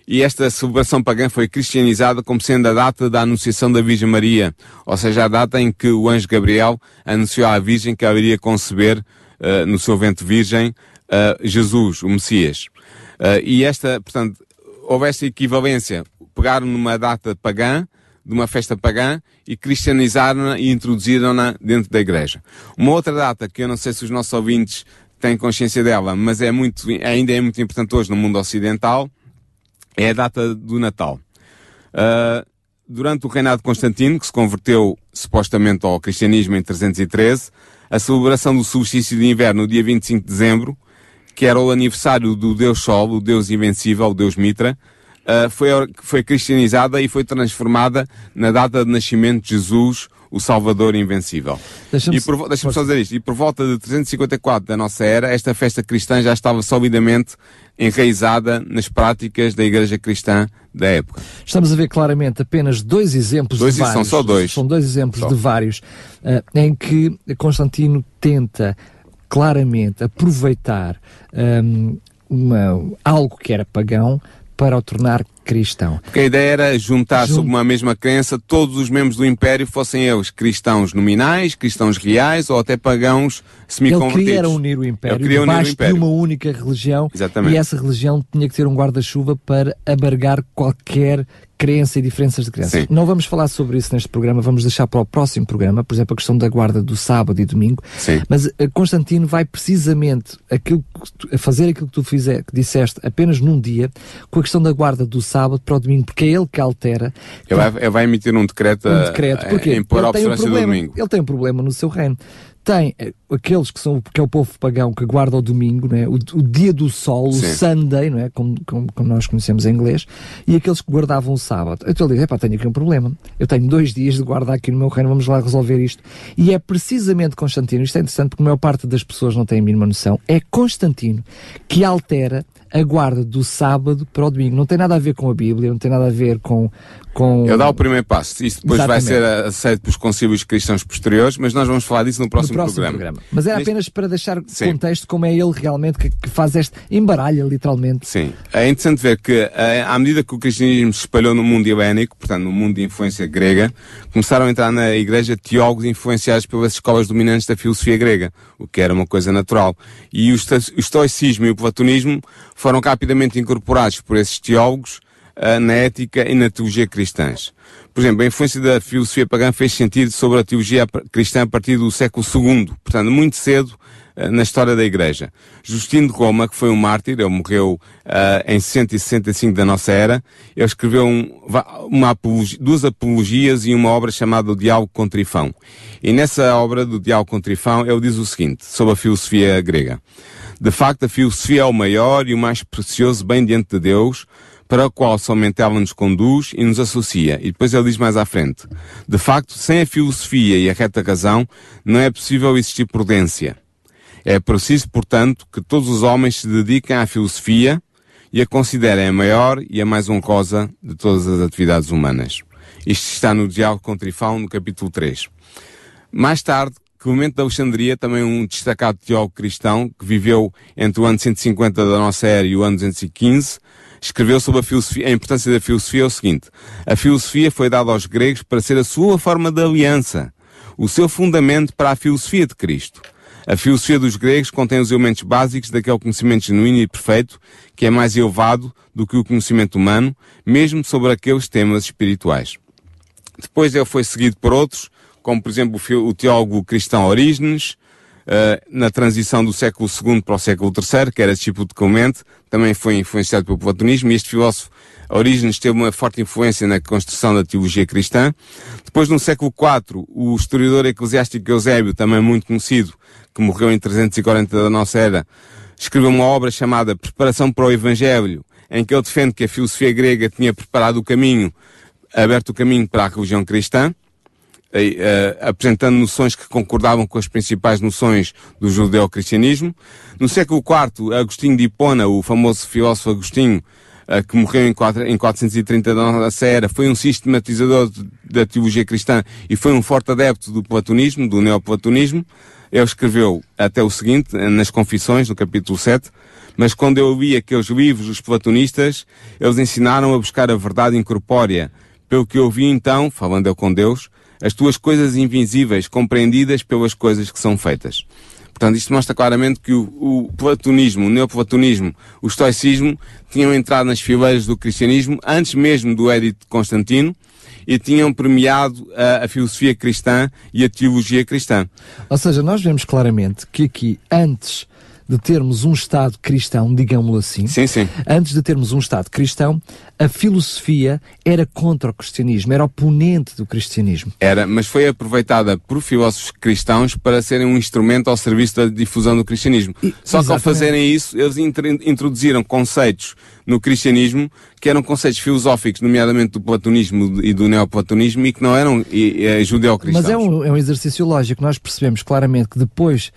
E esta celebração pagã foi cristianizada como sendo a data da anunciação da Virgem Maria, ou seja, a data em que o anjo Gabriel anunciou à Virgem que ela iria conceber eh, no seu ventre virgem eh, Jesus, o Messias. Eh, e esta, portanto, houve esta equivalência, pegaram numa data pagã de uma festa pagã e cristianizaram-na e introduziram-na dentro da igreja. Uma outra data que eu não sei se os nossos ouvintes têm consciência dela, mas é muito, ainda é muito importante hoje no mundo ocidental, é a data do Natal. Uh, durante o reinado de Constantino, que se converteu supostamente ao cristianismo em 313, a celebração do solstício de inverno no dia 25 de dezembro, que era o aniversário do Deus Sol, o Deus invencível, o Deus Mitra, uh, foi, foi cristianizada e foi transformada na data de nascimento de Jesus, o Salvador Invencível. Deixa-me deixa só dizer isto. E por volta de 354 da nossa era, esta festa cristã já estava solidamente enraizada nas práticas da Igreja Cristã da época. Estamos a ver claramente apenas dois exemplos dois de vários. São só dois. São dois exemplos só. de vários uh, em que Constantino tenta claramente aproveitar um, uma, algo que era pagão para o tornar cristão. Porque a ideia era juntar Jun... sob uma mesma crença todos os membros do Império, fossem eles cristãos nominais, cristãos reais ou até pagãos semi-convertidos. Ele queria unir o Império debaixo o império. de uma única religião Exatamente. e essa religião tinha que ter um guarda-chuva para abargar qualquer crença e diferenças de crença. Sim. Não vamos falar sobre isso neste programa, vamos deixar para o próximo programa, por exemplo, a questão da guarda do sábado e domingo. Sim. Mas uh, Constantino vai precisamente aquilo, a fazer aquilo que tu fizer, que disseste apenas num dia, com a questão da guarda do sábado para o domingo, porque é ele que altera. Ele vai, ele vai emitir um decreto, um decreto porque a, a impor a observância um problema, do domingo. Ele tem um problema no seu reino tem eh, aqueles que são que é o povo pagão que guarda o domingo, não é? o, o dia do sol, Sim. o Sunday, não é? Como, como, como, nós conhecemos em inglês, e aqueles que guardavam o sábado. Então ele diz: epá, tenho aqui um problema. Eu tenho dois dias de guardar aqui no meu reino, vamos lá resolver isto. E é precisamente Constantino, isto é interessante porque a maior parte das pessoas não tem a mínima noção, é Constantino que altera a guarda do sábado para o domingo. Não tem nada a ver com a Bíblia, não tem nada a ver com. com... Ele dá o primeiro passo. Isso depois Exatamente. vai ser aceito pelos concílios cristãos posteriores, mas nós vamos falar disso no próximo, no próximo programa. programa. Mas era apenas para deixar Sim. contexto como é ele realmente que, que, faz este embaralha, literalmente. Sim. É interessante ver que, eh, à medida que o cristianismo se espalhou no mundo helénico, portanto, no mundo de influência grega, começaram a entrar na igreja teólogos influenciados pelas escolas dominantes da filosofia grega, o que era uma coisa natural. E o estoicismo e o platonismo foram rapidamente incorporados por esses teólogos uh, na ética e na teologia cristãs. Por exemplo, a influência da filosofia pagã fez sentido sobre a teologia cristã a partir do século II, portanto, muito cedo uh, na história da Igreja. Justino de Roma, que foi um mártir, ele morreu uh, em 165 da nossa era, ele escreveu um, uma apologia, duas apologias e uma obra chamada O Diálogo com Trifão. E nessa obra do Diálogo com Trifão, ele diz o seguinte, sobre a filosofia grega. De facto, a filosofia é o maior e o mais precioso bem diante de Deus, para o qual somente ela nos conduz e nos associa. E depois ele diz mais à frente. De facto, sem a filosofia e a reta razão, não é possível existir prudência. É preciso, portanto, que todos os homens se dediquem à filosofia e a considerem a maior e a mais honrosa de todas as atividades humanas. Isto está no Diálogo com Trifão, no capítulo 3. Mais tarde, Clemente de Alexandria, também um destacado teólogo cristão, que viveu entre o ano 150 da nossa era e o ano 215, escreveu sobre a, filosofia, a importância da filosofia é o seguinte, a filosofia foi dada aos gregos para ser a sua forma de aliança, o seu fundamento para a filosofia de Cristo. A filosofia dos gregos contém os elementos básicos daquele conhecimento genuíno e perfeito, que é mais elevado do que o conhecimento humano, mesmo sobre aqueles temas espirituais. Depois ele foi seguido por outros, como por exemplo o teólogo cristão Orígenes, uh, na transição do século II para o século III, que era discípulo de Clemente, também foi influenciado pelo platonismo, e este filósofo Orígenes teve uma forte influência na construção da teologia cristã. Depois, no século IV, o historiador eclesiástico Eusébio, também muito conhecido, que morreu em 340 da nossa era, escreveu uma obra chamada Preparação para o Evangelho, em que ele defende que a filosofia grega tinha preparado o caminho, aberto o caminho para a religião cristã apresentando noções que concordavam com as principais noções do judeu-cristianismo. No século IV, Agostinho de Hipona, o famoso filósofo Agostinho, uh, que morreu em, 4, em 430 da nossa era, foi um sistematizador da teologia cristã e foi um forte adepto do platonismo, do neoplatonismo. Ele escreveu até o seguinte, nas Confissões, no capítulo 7, mas quando eu li aqueles livros dos platonistas, eles ensinaram a buscar a verdade incorpórea. Pelo que eu vi então, falando eu com Deus, as tuas coisas invisíveis compreendidas pelas coisas que são feitas. Portanto, isto mostra claramente que o, o platonismo, o neoplatonismo, o estoicismo tinham entrado nas fileiras do cristianismo antes mesmo do Edito de Constantino e tinham premiado a, a filosofia cristã e a teologia cristã. Ou seja, nós vemos claramente que aqui, antes de termos um Estado cristão, digamos assim, Sim, sim. antes de termos um Estado cristão, a filosofia era contra o cristianismo, era oponente do cristianismo. Era, mas foi aproveitada por filósofos cristãos para serem um instrumento ao serviço da difusão do cristianismo. E- Só que ao exatamente. fazerem isso, eles intr- introduziram conceitos no cristianismo que eram conceitos filosóficos, nomeadamente do platonismo e do neoplatonismo, e que não eram e, e, judeo-cristãos. Mas é um, é um exercício lógico. Nós percebemos claramente que depois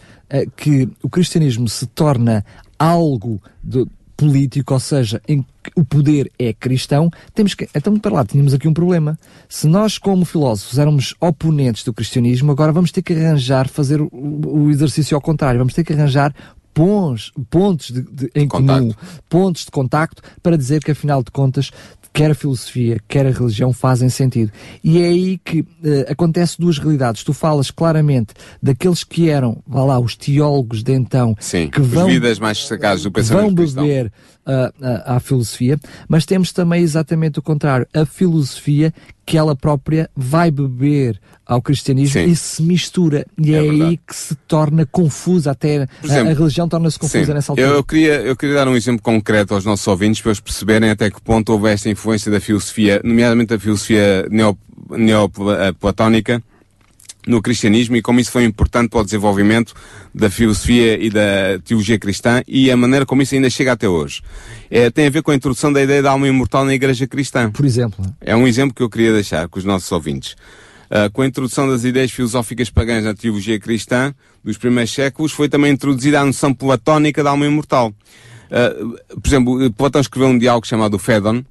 que o cristianismo se torna algo de- político, ou seja, em que o poder é cristão, temos que. Então, para lá, tínhamos aqui um problema. Se nós, como filósofos, éramos oponentes do cristianismo, agora vamos ter que arranjar, fazer o, o exercício ao contrário. Vamos ter que arranjar pons, pontos de, de- em Contacto. comum, pontos de contacto, para dizer que, afinal de contas, quer a filosofia, quer a religião fazem sentido. E é aí que eh, acontece duas realidades. Tu falas claramente daqueles que eram, vá lá, os teólogos de então, Sim, que vão, vidas mais destacadas do que vão pensamento cristão. beber ah, ah, à filosofia, mas temos também exatamente o contrário. A filosofia que ela própria vai beber ao cristianismo Sim. e se mistura. E É é, aí verdade. que se torna confusa, até Por a- exemplo, a, religião torna-se confusa Sim. nessa altura. Eu, eu queria, eu queria dar um exemplo concreto aos nossos ouvintes para eles perceberem até que ponto houve esta influência da filosofia, nomeadamente da filosofia neo- neoplatónica, no cristianismo e como isso foi importante para o desenvolvimento da filosofia e da teologia cristã e a maneira como isso ainda chega até hoje. É, tem a ver com a introdução da ideia da alma imortal na igreja cristã. Por exemplo. É um exemplo que eu queria deixar com os nossos ouvintes. Ah, com a introdução das ideias filosóficas pagãs na teologia cristã dos primeiros séculos, foi também introduzida a noção platónica da alma imortal. Ah, por exemplo, Platão escreveu um diálogo chamado Fédon,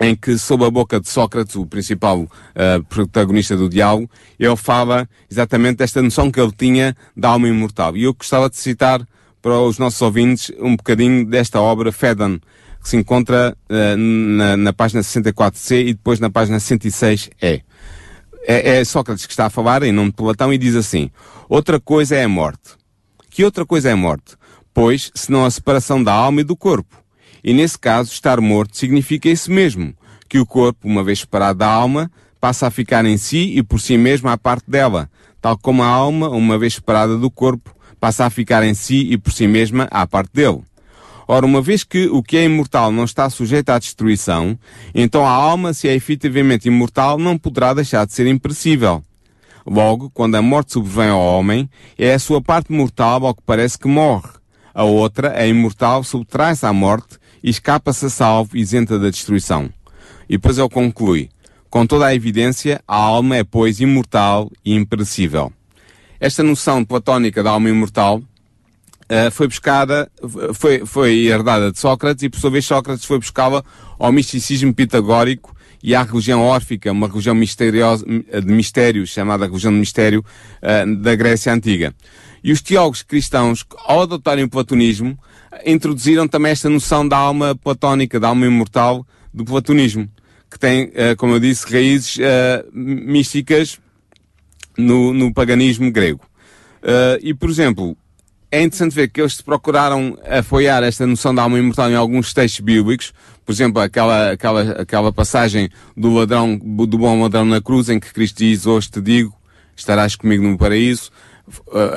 em que, sob a boca de Sócrates, o principal ah, protagonista do diálogo, ele fala exatamente desta noção que ele tinha da alma imortal. E eu gostava de citar para os nossos ouvintes um bocadinho desta obra, Fédon, que se encontra ah, na, na página 64C e depois na página 106E. É, é Sócrates que está a falar em nome de Platão e diz assim: Outra coisa é a morte. Que outra coisa é a morte? Pois, senão a separação da alma e do corpo. E nesse caso, estar morto significa isso mesmo, que o corpo, uma vez separado da alma, passa a ficar em si e por si mesmo à parte dela, tal como a alma, uma vez separada do corpo, passa a ficar em si e por si mesma à parte dele. Ora, uma vez que o que é imortal não está sujeito à destruição, então a alma, se é efetivamente imortal, não poderá deixar de ser imperecível. Logo, quando a morte sobrevém ao homem, é a sua parte mortal ao que parece que morre. A outra, a imortal, subtrai-se à morte e escapa-se a salvo, isenta da destruição. E depois ele conclui, com toda a evidência, a alma é, pois, imortal e imperecível. Esta noção platónica da alma imortal Uh, foi buscada, foi, foi herdada de Sócrates e por sua vez Sócrates foi buscá-la ao misticismo pitagórico e à religião órfica, uma religião misteriosa, de mistério, chamada religião de mistério, uh, da Grécia Antiga. E os teólogos cristãos, ao adotarem o platonismo, introduziram também esta noção da alma platónica, da alma imortal do platonismo, que tem, uh, como eu disse, raízes místicas no, no paganismo grego. e, por exemplo, é interessante ver que eles procuraram apoiar esta noção da alma imortal em alguns textos bíblicos, por exemplo, aquela, aquela, aquela passagem do ladrão, do bom ladrão na cruz, em que Cristo diz, hoje te digo, estarás comigo no paraíso,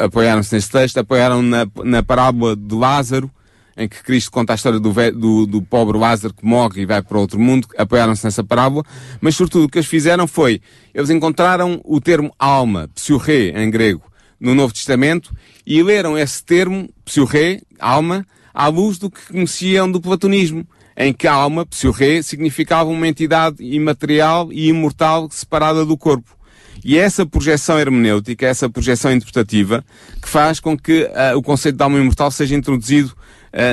apoiaram-se nesse texto, apoiaram na, na parábola de Lázaro, em que Cristo conta a história do, do, do pobre Lázaro que morre e vai para outro mundo, apoiaram-se nessa parábola, mas sobretudo o que eles fizeram foi, eles encontraram o termo alma, psiorré em grego, no Novo Testamento e leram esse termo, psiorré, alma, à luz do que conheciam do platonismo, em que a alma, psiorré, significava uma entidade imaterial e imortal separada do corpo. E é essa projeção hermenêutica, essa projeção interpretativa, que faz com que uh, o conceito de alma imortal seja introduzido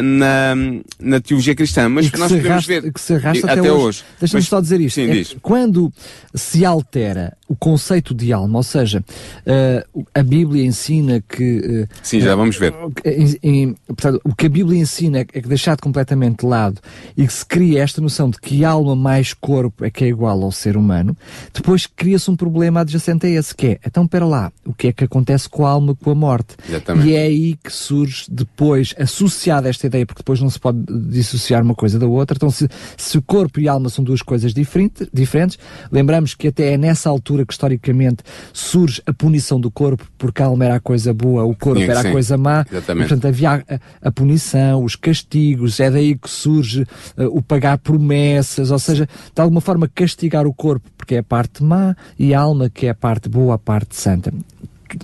na, na teologia cristã. Mas e que nós podemos arrasta, ver que se arrasta até, até hoje. hoje. Deixa-me só dizer isto. Sim, É diz. que quando se altera o conceito de alma, ou seja, uh, a Bíblia ensina que. uh, Sim, já vamos ver. em- em- portanto, o que a Bíblia ensina é que é deixado completamente de lado e que se cria esta noção de que alma mais corpo é que é igual ao ser humano, depois cria-se um problema adjacente a esse, que é, então, pera lá, o que é que acontece com a alma com a morte? Exatamente. E é aí que surge depois, associada a esta ideia, porque depois não se pode dissociar uma coisa da outra. Então, se, se o corpo e a alma são duas coisas diferente, diferentes, lembramos que até é nessa altura que historicamente surge a punição do corpo, porque a alma era a coisa boa, o corpo Sim, era sim. a coisa má. Exatamente. Portanto, havia a, a punição, os castigos, é daí que surge eh, o pagar promessas, ou seja, de alguma forma castigar o corpo, porque é a parte má, e a alma, que é a parte boa, a parte santa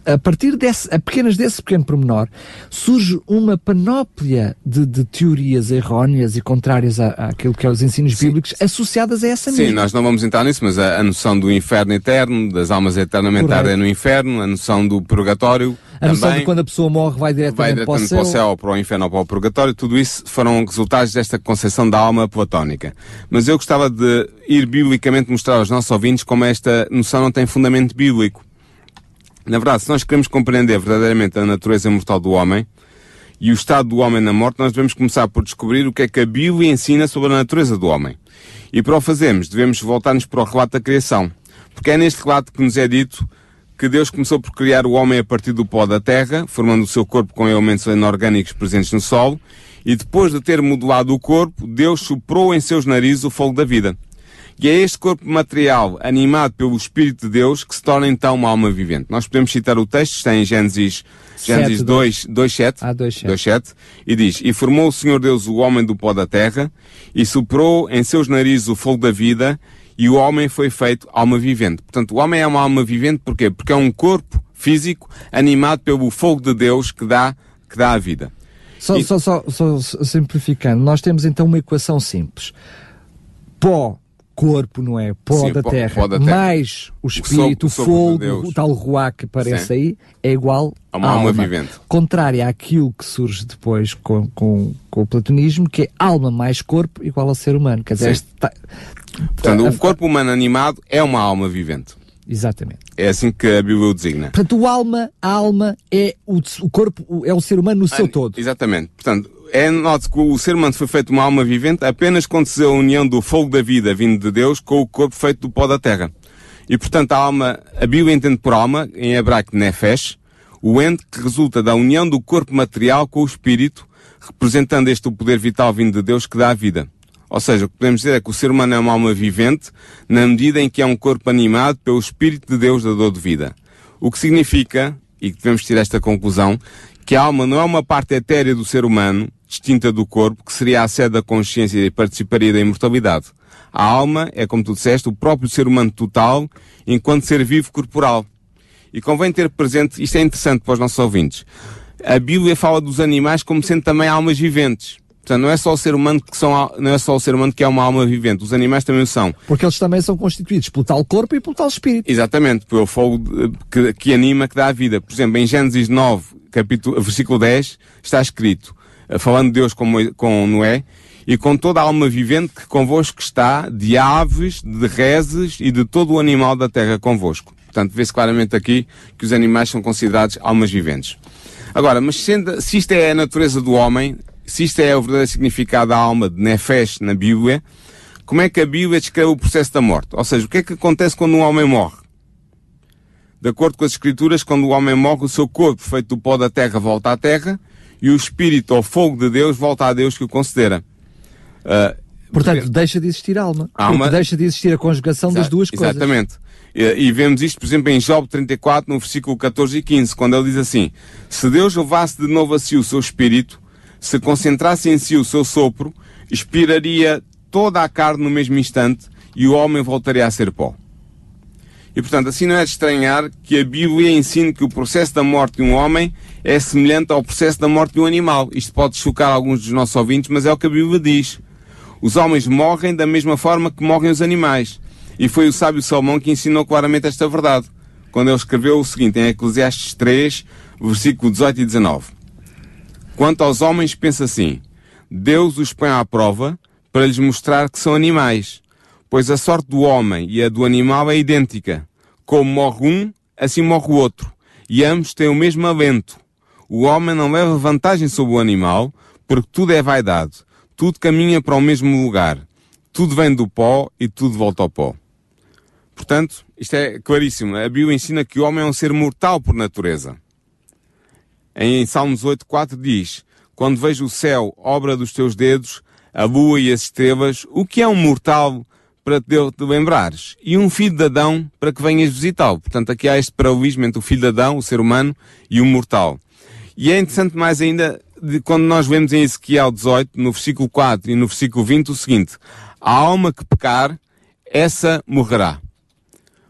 a partir desse, apenas desse pequeno pormenor, surge uma panóplia de, de teorias erróneas e contrárias à, àquilo que é os ensinos bíblicos associadas a essa Sim, mesma. nós não vamos entrar nisso, mas a, a noção do inferno eterno, das almas eternamente ardem no inferno, a noção do purgatório, A noção também de quando a pessoa morre vai diretamente, vai diretamente para o céu. ou para o inferno ou para o purgatório, tudo isso foram resultados desta concepção da alma platónica. Mas eu gostava de ir biblicamente mostrar aos nossos ouvintes como esta noção não tem fundamento bíblico. Na verdade, se nós queremos compreender verdadeiramente a natureza mortal do homem e o estado do homem na morte, nós devemos começar por descobrir o que é que a Bíblia ensina sobre a natureza do homem. E para o fazermos, devemos voltar-nos para o relato da criação. Porque é neste relato que nos é dito que Deus começou por criar o homem a partir do pó da terra, formando o seu corpo com elementos inorgânicos presentes no solo, e depois de ter modelado o corpo, Deus soprou em seus narizes o fogo da vida. E é este corpo material, animado pelo Espírito de Deus, que se torna então uma alma vivente. Nós podemos citar o texto, está em Gênesis, Gênesis Sete, 2, 2, 7, Ah, dois, sete. 2, 7, e diz, E formou o Senhor Deus o homem do pó da terra, e soprou em seus narizes o fogo da vida, e o homem foi feito alma vivente. Portanto, o homem é uma alma vivente, porquê? Porque é um corpo físico animado pelo fogo de Deus que dá, que dá a vida. Só, E- só, só, só simplificando, nós temos então uma equação simples. Pó, corpo, não é? Pó, Sim, da, pó- terra, pó da terra. mais o espírito, o, sopro de fogo, o tal ruá que aparece Sim. aí, é igual A uma alma alma. vivente. Contrária àquilo que surge depois com, com, com o platonismo, que é alma mais corpo igual ao ser humano. Quer dizer, este ta- Portanto, a- o corpo humano animado é uma alma vivente. Exatamente. É assim que a Bíblia o designa. Portanto, o alma, a alma é o, o corpo, o- é o ser humano no seu todo. Exatamente. Portanto, é note que o ser humano foi feito uma alma vivente apenas quando se a união do fogo da vida vindo de Deus com o corpo feito do pó da terra. E portanto a alma, a Bíblia entende por alma, em hebraico nefesh, o ente que resulta da união do corpo material com o espírito, representando este o poder vital vindo de Deus que dá a vida. Ou seja, o que podemos dizer é que o ser humano é uma alma vivente, na medida em que é um corpo animado pelo Espírito de Deus dador de vida. O que significa, e que devemos tirar esta conclusão, que a alma não é uma parte etérea do ser humano, distinta do corpo, que seria a sede da consciência e participaria da imortalidade. A alma é, como tu disseste, o próprio ser humano total, enquanto ser vivo corporal. E convém ter presente, isto é interessante para os nossos ouvintes, a Bíblia fala dos animais como sendo também almas viventes. Portanto, não é só o ser humano que são, não é só o ser humano que é uma alma vivente, os animais também o são. Porque eles também são constituídos pelo tal corpo e pelo tal espírito. Exatamente, pelo fogo que, que anima, que dá a vida. Por exemplo, em Gênesis 9, capítulo, versículo 10, está escrito, falando de Deus com, com Noé, e com toda a alma vivente que convosco está, de aves, de reses e de todo o animal da terra convosco. Portanto, vê-se claramente aqui que os animais são considerados almas viventes. Agora, mas sendo, se isto é a natureza do homem, se isto é o verdadeiro significado da alma de Nefesh na Bíblia, como é que a Bíblia descreve o processo da morte? Ou seja, o que é que acontece quando um homem morre? De acordo com as Escrituras, quando o homem morre, o seu corpo, feito do pó da terra, volta à terra, e o Espírito ou fogo de Deus volta a Deus que o considera. Ah, Portanto, deixa de existir alma. Alma- Porque deixa de existir a conjugação das Exa- duas coisas. Exatamente. E, e vemos isto, por exemplo, em Job 34, no versículo 14 e 15, quando ele diz assim: Se Deus levasse de novo a si o seu espírito, se concentrasse em si o seu sopro, expiraria toda a carne no mesmo instante e o homem voltaria a ser pó. E portanto, assim não é de estranhar que a Bíblia ensine que o processo da morte de um homem é semelhante ao processo da morte de um animal. Isto pode chocar alguns dos nossos ouvintes, mas é o que a Bíblia diz. Os homens morrem da mesma forma que morrem os animais. E foi o sábio Salomão que ensinou claramente esta verdade, quando ele escreveu o seguinte em Eclesiastes 3, versículo 18 e 19. Quanto aos homens, pensa assim: Deus os põe à prova para lhes mostrar que são animais, pois a sorte do homem e a do animal é idêntica. Como morre um, assim morre o outro, e ambos têm o mesmo alento. O homem não leva vantagem sobre o animal, porque tudo é vaidade, tudo caminha para o mesmo lugar, tudo vem do pó e tudo volta ao pó. Portanto, isto é claríssimo. A Bíblia ensina que o homem é um ser mortal por natureza. Em Salmos 8.4 diz, quando vejo o céu, obra dos teus dedos, a lua e as estrelas, o que é um mortal para te lembrares, e um filho de Adão para que venhas visitá-lo. Portanto, aqui há este paralelismo entre o filho de Adão, o ser humano, e o mortal. E é interessante mais ainda de quando nós vemos em Ezequiel 18, no versículo 4 e no versículo 20, o seguinte: A alma que pecar, essa morrerá.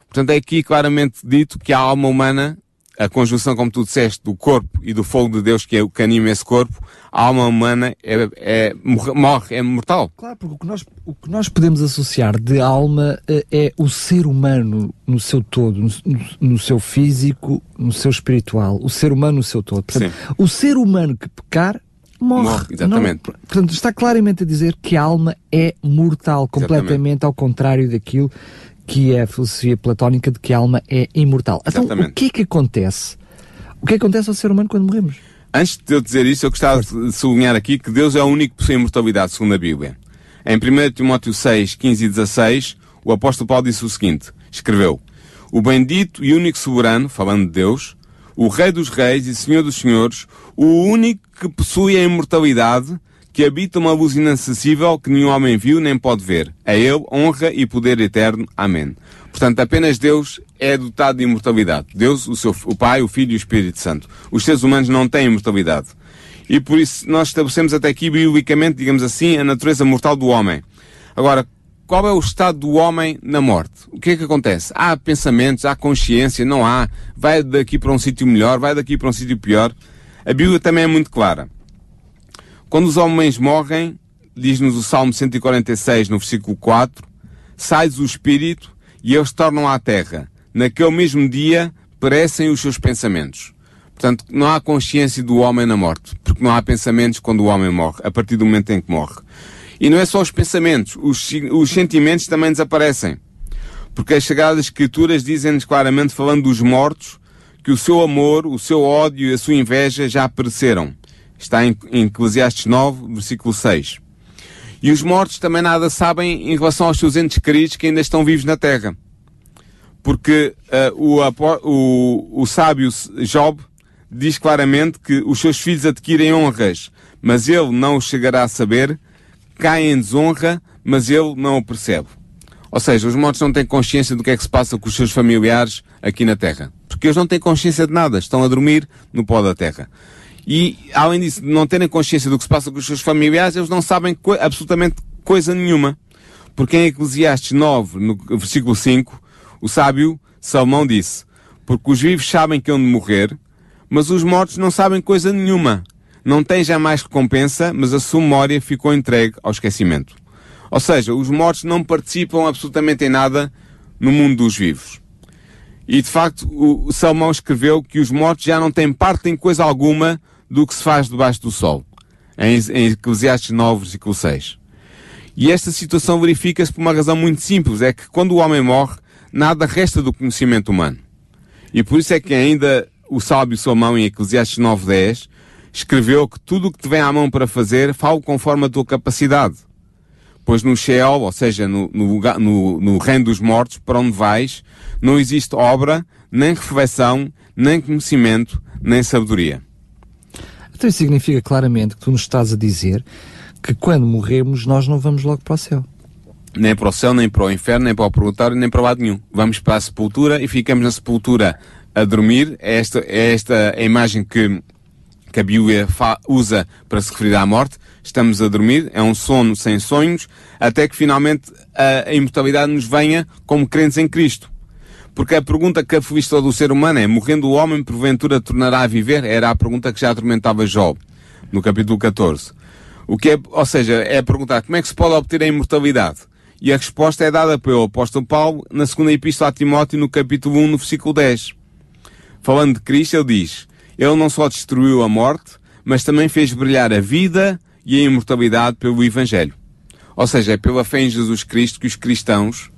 Portanto, é aqui claramente dito que a alma humana, a conjunção, como tu disseste, do corpo e do fogo de Deus, que é o que anima esse corpo, a alma humana é, é, morre, é mortal. Claro, porque o que, nós, o que nós podemos associar de alma eh, é o ser humano no seu todo, no, no seu físico, no seu espiritual, o ser humano no seu todo. Portanto, Sim. o ser humano que pecar morre. Morre, exatamente. Não- portanto, está claramente a dizer que a alma é mortal, completamente ao contrário daquilo que é a filosofia platónica de que a alma é imortal. Então, Exatamente. o que é que acontece? O que é que acontece ao ser humano quando morremos? Antes de eu dizer isso, eu gostava de sublinhar aqui que Deus é o único que possui imortalidade, segundo a Bíblia. Em 1 Timóteo 6, 15 e 16, o apóstolo Paulo disse o seguinte, escreveu, O bendito e único soberano, falando de Deus, o Rei dos Reis e Senhor dos Senhores, o único que possui a imortalidade, que habita uma luz inacessível que nenhum homem viu nem pode ver. A ele honra e poder eterno. Amém. Portanto, apenas Deus é dotado de imortalidade. Deus, o, seu, o Pai, o Filho e o Espírito Santo. Os seres humanos não têm imortalidade. E por isso nós estabelecemos até aqui, biblicamente, digamos assim, a natureza mortal do homem. Agora, qual é o estado do homem na morte? O que é que acontece? Há pensamentos, há consciência, não há. Vai daqui para um sítio melhor, vai daqui para um sítio pior. A Bíblia também é muito clara. Quando os homens morrem, diz-nos o Salmo 146, no versículo 4, sai-lhes o espírito e eles tornam à terra. Naquele mesmo dia perecem os seus pensamentos. Portanto, não há consciência do homem na morte, porque não há pensamentos quando o homem morre, a partir do momento em que morre. E não é só os pensamentos, os, os sentimentos também desaparecem. Porque as Sagradas Escrituras dizem-nos claramente, falando dos mortos, que o seu amor, o seu ódio e a sua inveja já pereceram. Está em, Eclesiastes 9, versículo 6. E os mortos também nada sabem em relação aos seus entes queridos que ainda estão vivos na terra. Porque uh, o, o, o sábio Job diz claramente que os seus filhos adquirem honras, mas ele não o chegará a saber, cai em desonra, mas ele não o percebe. Ou seja, os mortos não têm consciência do que é que se passa com os seus familiares aqui na Terra. Porque eles não têm consciência de nada, estão a dormir no pó da Terra. E, além disso, não terem consciência do que se passa com os seus familiares, eles não sabem co absolutamente coisa nenhuma. Porque em Eclesiastes 9, no versículo 5, o sábio Salomão disse, porque os vivos sabem que hão de morrer, mas os mortos não sabem coisa nenhuma. Não têm jamais recompensa, mas a sua memória ficou entregue ao esquecimento. Ou seja, os mortos não participam absolutamente em nada no mundo dos vivos. E de facto, o Salomão escreveu que os mortos já não têm parte em coisa alguma do que se faz debaixo do sol. Em, Eclesiastes 9, versículo 6. E esta situação verifica-se por uma razão muito simples, é que quando o homem morre, nada resta do conhecimento humano. E por isso é que ainda o sábio Salomão, em Eclesiastes 9.10, escreveu que tudo o que te vem à mão para fazer, falo conforme a tua capacidade. Pois no Sheol, ou seja, no, no, no, no reino dos mortos, para onde vais, não existe obra, nem reflexão, nem conhecimento, nem sabedoria. Então isso significa claramente que tu nos estás a dizer que quando morremos nós não vamos logo para o céu. Nem para o céu, nem para o inferno, nem para o purgatório, nem para lado nenhum. Vamos para a sepultura e ficamos na sepultura a dormir. É esta, é esta a imagem que, que a Bíblia usa para se referir à morte. Estamos a dormir, é um sono sem sonhos, até que finalmente a, a imortalidade nos venha como crentes em Cristo. Porque a pergunta que aflige do ser humano é, morrendo o homem, porventura tornará a viver? Era a pergunta que já atormentava Job, no capítulo 14. O que é, ou seja, é perguntar como é que se pode obter a imortalidade? E a resposta é dada pelo apóstolo Paulo na segunda epístola a Timóteo, no capítulo 1, no versículo 10. Falando de Cristo, ele diz, ele não só destruiu a morte, mas também fez brilhar a vida e a imortalidade pelo Evangelho. Ou seja, é pela fé em Jesus Cristo que os cristãos,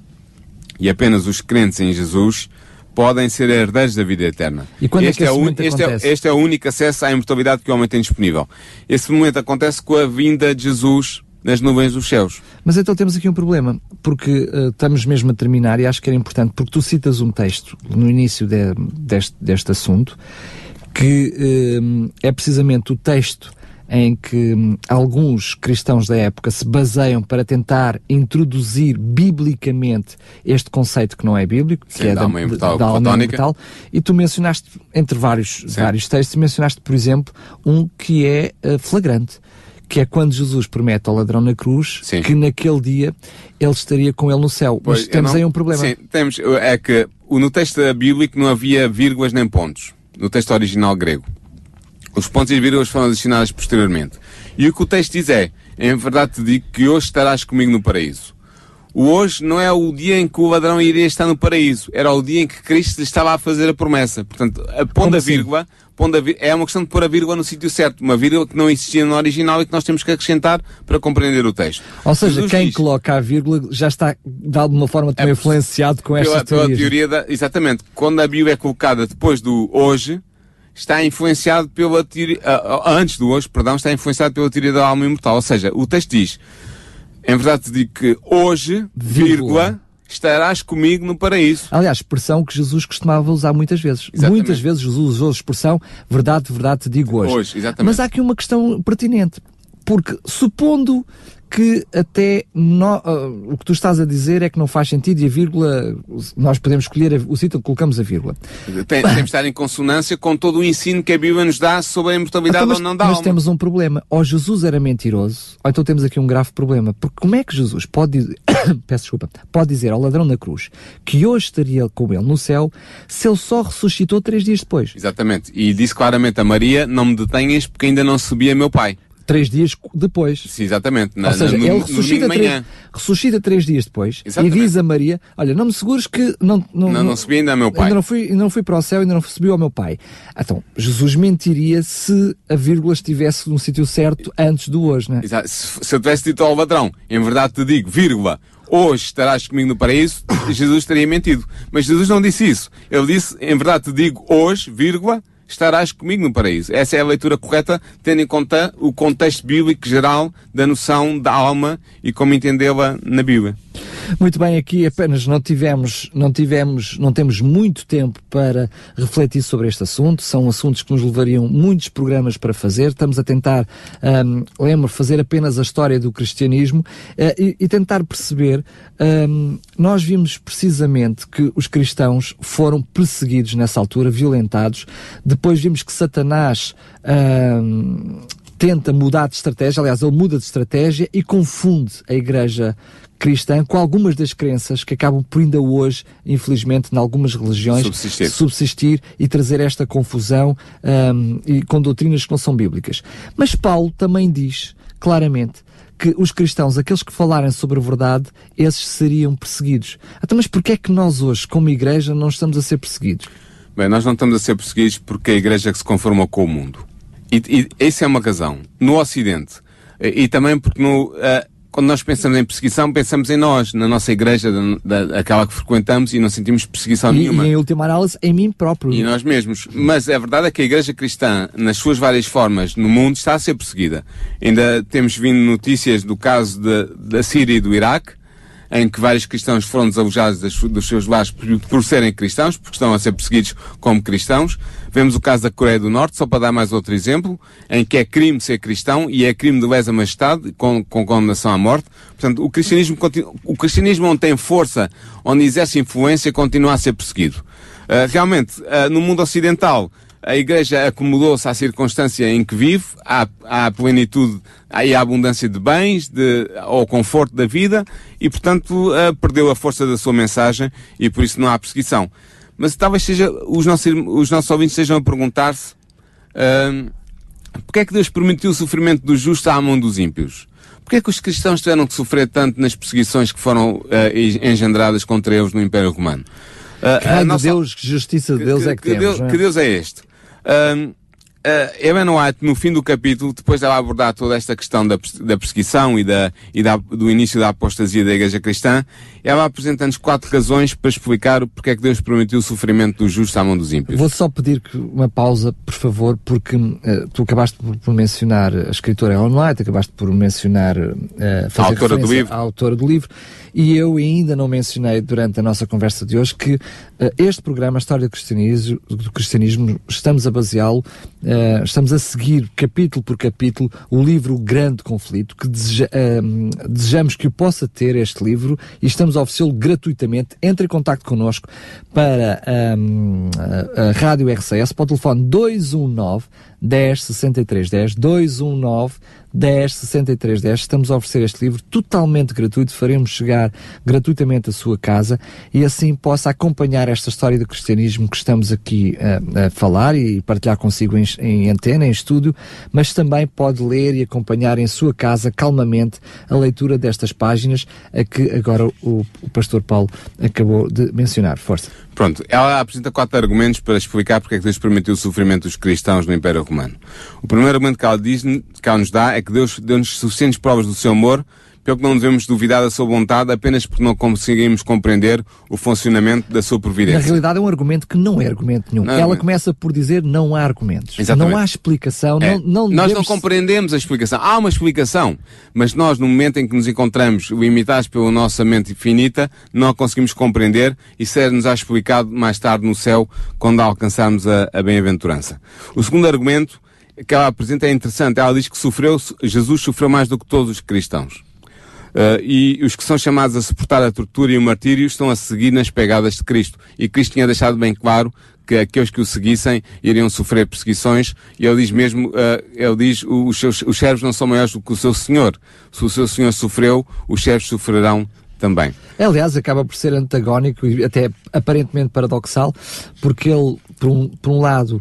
e apenas os crentes em Jesus, podem ser herdeiros da vida eterna. E quando é que este, esse o, momento este, é, acontece? este é o único acesso à imortalidade que o homem tem disponível. Esse momento acontece com a vinda de Jesus nas nuvens dos céus. Mas então temos aqui um problema, porque eh, estamos mesmo a terminar e acho que era importante, porque tu citas um texto no início de- deste, deste assunto, que eh, é precisamente o texto em que hum, alguns cristãos da época se baseiam para tentar introduzir biblicamente este conceito que não é bíblico, Sim, que é da alma imortal da alma imortal, e tu mencionaste, entre vários, vários textos, mencionaste, por exemplo, um que é eh, flagrante, que é quando Jesus promete ao ladrão na cruz Sim. que naquele dia ele estaria com ele no céu. Pois, Mas temos não- aí um problema. Sim, temos. É que no texto bíblico não havia vírgulas nem pontos. No texto original grego. Os pontos e as vírgulas foram adicionadas posteriormente. E o que o texto diz é: em verdade te digo que hoje estarás comigo no paraíso. O hoje não é o dia em que o ladrão iria estar no paraíso, era o dia em que Cristo estava a fazer a promessa. Portanto, a pondo a assim? vírgula, pondo a ví- é uma questão de pôr a vírgula no sítio certo, uma vírgula que não existia no original e que nós temos que acrescentar para compreender o texto. Ou seja, Jesus quem diz- coloca a vírgula já está de alguma forma também É, influenciado com pela teorias. teoria da, exatamente, quando a Bíblia é colocada depois do hoje, está influenciado pela teoria, ah, ah, antes do hoje, perdão, está influenciado pela teoria da alma imortal. Ou seja, o texto diz, em verdade te digo que hoje, Vírgula. vírgula, estarás comigo no paraíso. Aliás, expressão que Jesus costumava usar muitas vezes. Exatamente. Muitas vezes Jesus usou a expressão verdade, verdade te digo hoje. Hoje, exatamente. Mas há aqui uma questão pertinente. Porque supondo que até nó- ah, o que tu estás a dizer é que não faz sentido e a vírgula, nós podemos escolher a- o sítio onde colocamos a vírgula. Tem, temos de estar em consonância com todo o ensino que a Bíblia nos dá sobre a imortalidade Então, mas, ou não da mas alma. temos um problema. Ou Jesus era mentiroso, ou então temos aqui um grave problema. Porque como é que Jesus pode dizer, <coughs> peço desculpa, pode dizer ao ladrão na cruz que hoje estaria com ele no céu se ele só ressuscitou três dias depois? Exatamente. E disse claramente a Maria, não me detenhas porque ainda não subia meu pai. Três dias depois. Sim, exatamente. Na, Ou seja, na- no, ele no ressuscita de três, manhã. ressuscita três dias depois Exatamente. e diz a Maria: Olha, não me segures que não, não, Não, não subi ainda ao meu pai. Ainda não, fui, ainda não fui para o céu, ainda não subiu ao meu pai. Então, Jesus mentiria se a vírgula estivesse no sítio certo antes do hoje, né? Exato. Se, se eu tivesse dito ao ladrão, em verdade te digo, vírgula, hoje estarás comigo no paraíso, <coughs> Jesus teria mentido. Mas Jesus não disse isso. Ele disse, em verdade te digo, hoje, vírgula, estarás comigo no paraíso. Essa é a leitura correta, tendo em conta o contexto bíblico geral da noção da alma e como entendê-la na Bíblia. Muito bem, aqui apenas não tivemos, não tivemos, não temos muito tempo para refletir sobre este assunto. São assuntos que nos levariam muitos programas para fazer. Estamos a tentar, hum, lembro, fazer apenas a história do cristianismo eh, e, e tentar perceber. hum, nós vimos precisamente que os cristãos foram perseguidos nessa altura, violentados. Depois vimos que Satanás hum, tenta mudar de estratégia, aliás, ele muda de estratégia e confunde a igreja cristã com algumas das crenças que acabam por ainda hoje, infelizmente, em algumas religiões, Subsistir. subsistir e trazer esta confusão hum, e com doutrinas que não são bíblicas. Mas Paulo também diz claramente que os cristãos, aqueles que falarem sobre a verdade, esses seriam perseguidos. Então, mas porquê é que nós hoje, como igreja, não estamos a ser perseguidos? Bem, nós não estamos a ser perseguidos porque a igreja que se conformou com o mundo. E, e essa é uma razão. No Ocidente. E, e também porque no, ah, quando nós pensamos em perseguição, pensamos em nós, na nossa igreja, da, da- aquela que frequentamos e não sentimos perseguição E, nenhuma. e em última análise, em mim próprio. E nós mesmos. Mas a verdade é que a Igreja Cristã, nas suas várias formas no mundo, está a ser perseguida. Ainda temos vindo notícias do caso de- da Síria e do Iraque, em que vários cristãos foram desalojados dos seus lares por, serem cristãos, porque estão a ser perseguidos como cristãos. Vemos o caso da Coreia do Norte, só para dar mais outro exemplo, em que é crime ser cristão e é crime de lesa majestade, com, com condenação à morte. Portanto, o cristianismo, o cristianismo onde tem força, onde exerce influência, continua a ser perseguido. Uh, realmente, uh, no mundo ocidental, a Igreja acomodou-se à circunstância em que vive, à, à plenitude à- e à abundância de bens, de, ao conforto da vida, e portanto uh, perdeu a força da sua mensagem e por isso não há perseguição. Mas talvez seja, os nossos, os nossos ouvintes estejam a perguntar-se uh, porque é que Deus permitiu o sofrimento dos justos à mão dos ímpios? Porquê é que os cristãos tiveram que sofrer tanto nas perseguições que foram uh, engendradas contra eles no Império Romano? Uh, Que nossa- Deus, que justiça de Deus é que, temos. Deus, é? que Deus é este? Um, ah, Ellen White, no fim do capítulo, depois dela abordar toda esta questão da, da perseguição e, da, e da- do início da apostasia da Igreja Cristã, ela apresenta-nos quatro razões para explicar o porque é que Deus permitiu o sofrimento dos justos à mão dos ímpios. Vou só pedir uma pausa, por favor, porque eh, tu acabaste por, por mencionar a escritora Ellen White, acabaste por mencionar eh, fazer A autora do livro. à autora do livro, e eu ainda não mencionei durante a nossa conversa de hoje que eh, este programa, a História do Cristianismo, do cristianismo estamos a baseá-lo uh, estamos a seguir capítulo por capítulo o livro Grande Conflito, que deseja, uh, desejamos que o possa ter este livro e estamos a oferecê-lo gratuitamente. Entre em contato connosco para um, a, a Rádio RCS para o telefone 219 10 63 10 219 10 63 10. Estamos a oferecer este livro totalmente gratuito, faremos chegar gratuitamente à sua casa e assim possa acompanhar esta história do cristianismo que estamos aqui a, a falar e partilhar consigo em, em, antena, em estúdio, mas também pode ler e acompanhar em sua casa calmamente a leitura destas páginas a que agora o, o pastor Paulo acabou de mencionar. Força. Pronto, ela apresenta quatro argumentos para explicar porque é que Deus permitiu o sofrimento dos cristãos no Império O primeiro argumento que ela, diz, que ela nos dá é que Deus deu-nos suficientes provas do seu amor pelo que não devemos duvidar da sua vontade apenas porque não conseguimos compreender o funcionamento da sua providência. Na realidade é um argumento que não é argumento nenhum. Não, Ela começa por dizer não há argumentos. Exatamente. Não há explicação. É. Não, não nós devemos... não compreendemos a explicação. Há uma explicação, mas nós no momento em que nos encontramos limitados pela nossa mente finita, não a conseguimos compreender e será-nos explicado mais tarde no céu quando alcançarmos a, a bem-aventurança. O segundo argumento que ela apresenta é interessante. Ela diz que sofreu, Jesus sofreu mais do que todos os cristãos. Uh, e os que são chamados a suportar a tortura e o martírio estão a seguir nas pegadas de Cristo. E Cristo tinha deixado bem claro que aqueles que o seguissem iriam sofrer perseguições, e ele diz mesmo, uh, ele diz, os, seus, os servos não são maiores do que o seu Senhor. Se o seu Senhor sofreu, os servos sofrerão também. Aliás, acaba por ser antagónico e até aparentemente paradoxal, porque ele, por um, por um lado,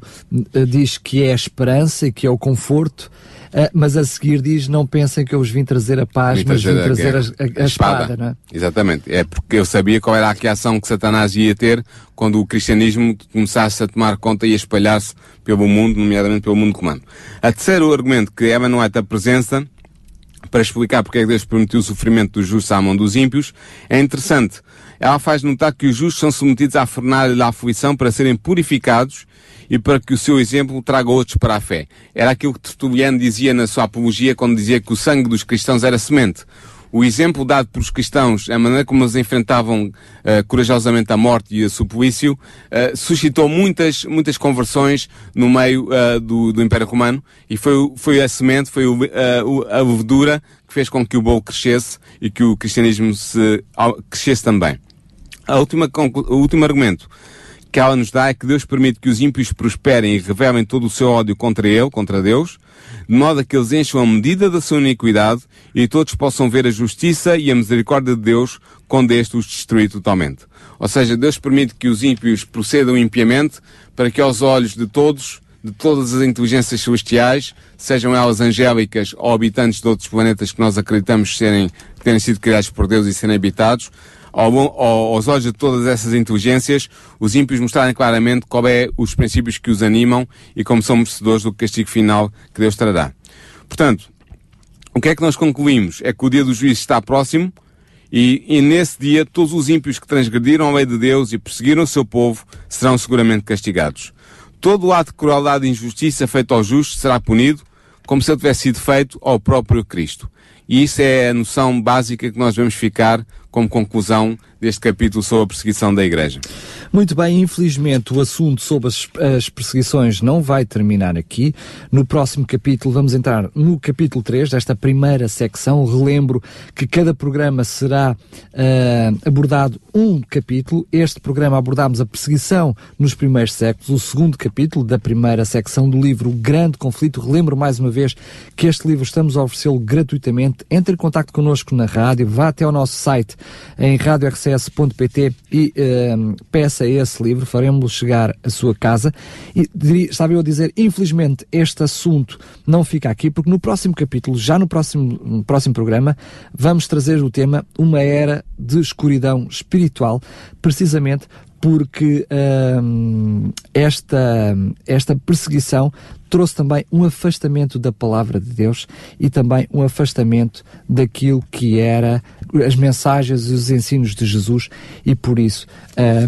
eh, diz que é a esperança e que é o conforto, Uh, mas a seguir diz: Não pensem que eu vos vim trazer a paz, vim mas vim trazer a, a, a, a espada. espada não é? Exatamente. É porque eu sabia qual era a reação que Satanás ia ter quando o cristianismo começasse a tomar conta e a espalhar-se pelo mundo, nomeadamente pelo mundo romano. A terceiro argumento que Eva não é presença para explicar porque é que Deus permitiu o sofrimento dos justos à mão dos ímpios, é interessante. Ela faz notar que os justos são submetidos à fornalha da aflição para serem purificados e para que o seu exemplo traga outros para a fé. Era aquilo que Tertuliano dizia na sua apologia quando dizia que o sangue dos cristãos era semente. O exemplo dado pelos cristãos, a maneira como eles enfrentavam uh, corajosamente a morte e o suplício, uh, suscitou muitas, muitas conversões no meio uh, do, do, Império Romano e foi, foi a semente, foi o, a levedura que fez com que o bolo crescesse e que o cristianismo se, crescesse também. A última, o último argumento que ela nos dá é que Deus permite que os ímpios prosperem e revelem todo o seu ódio contra Ele, contra Deus, de modo a que eles encham a medida da sua iniquidade e todos possam ver a justiça e a misericórdia de Deus quando este os destruir totalmente. Ou seja, Deus permite que os ímpios procedam impiamente para que aos olhos de todos, de todas as inteligências celestiais, sejam elas angélicas ou habitantes de outros planetas que nós acreditamos serem, terem sido criados por Deus e serem habitados, ao, ao, aos olhos de todas essas inteligências, os ímpios mostrarem claramente qual é os princípios que os animam e como são merecedores do castigo final que Deus trará. Portanto, o que é que nós concluímos? É que o dia do juízo está próximo e, e nesse dia todos os ímpios que transgrediram a lei de Deus e perseguiram o seu povo serão seguramente castigados. Todo o ato de crueldade e injustiça feito ao justo será punido, como se ele tivesse sido feito ao próprio Cristo. E isso é a noção básica que nós vamos ficar como conclusão deste capítulo sobre a perseguição da Igreja. Muito bem, infelizmente o assunto sobre as, as, perseguições não vai terminar aqui. No próximo capítulo vamos entrar no capítulo 3 desta primeira secção. Relembro que cada programa será uh, abordado um capítulo. Este programa abordámos a perseguição nos primeiros séculos, o segundo capítulo da primeira secção do livro Grande Conflito. Relembro mais uma vez que este livro estamos a oferecê-lo gratuitamente. Entre em contato connosco na rádio, vá até ao nosso site em radiorcs.pt e uh, peça esse livro, faremos chegar à sua casa. E estava eu a dizer, infelizmente, este assunto não fica aqui, porque no próximo capítulo, já no próximo, no próximo programa, vamos trazer o tema Uma Era de Escuridão Espiritual, precisamente porque hum, esta, esta perseguição trouxe também um afastamento da palavra de Deus e também um afastamento daquilo que era as mensagens e os ensinos de Jesus. E por isso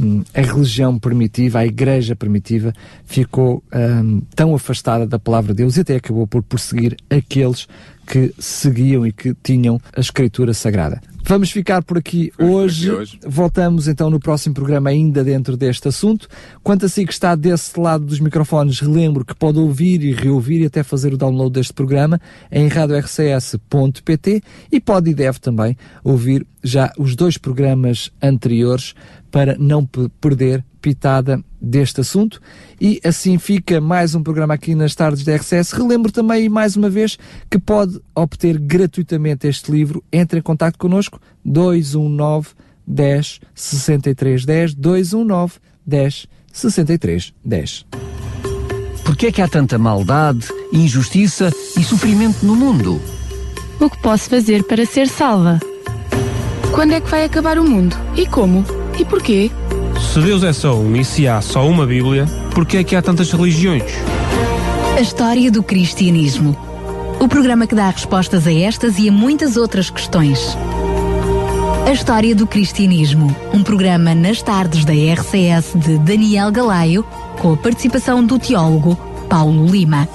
um, a religião primitiva, a igreja primitiva ficou um, tão afastada da palavra de Deus e até acabou por perseguir aqueles que seguiam e que tinham a escritura sagrada. Vamos ficar por aqui hoje. hoje. Voltamos então no próximo programa, ainda dentro deste assunto. Quanto a si que está desse lado dos microfones, relembro que pode ouvir e reouvir e até fazer o download deste programa em radiorcs.pt e pode e deve também ouvir já os dois programas anteriores para não perder pitada deste assunto. E assim fica mais um programa aqui nas tardes da RCS. Relembro também, mais uma vez, que pode obter gratuitamente este livro. Entre em contato connosco, 219 10 63 10, 219 10 63 10. Porquê é que há tanta maldade, injustiça e sofrimento no mundo? O que posso fazer para ser salva? Quando é que vai acabar o mundo? E como? E porquê? Se Deus é só um e se há só uma Bíblia, porquê é que há tantas religiões? A história do cristianismo. O programa que dá respostas a estas e a muitas outras questões. A história do cristianismo. Um programa nas tardes da RCS de Daniel Galaio, com a participação do teólogo Paulo Lima.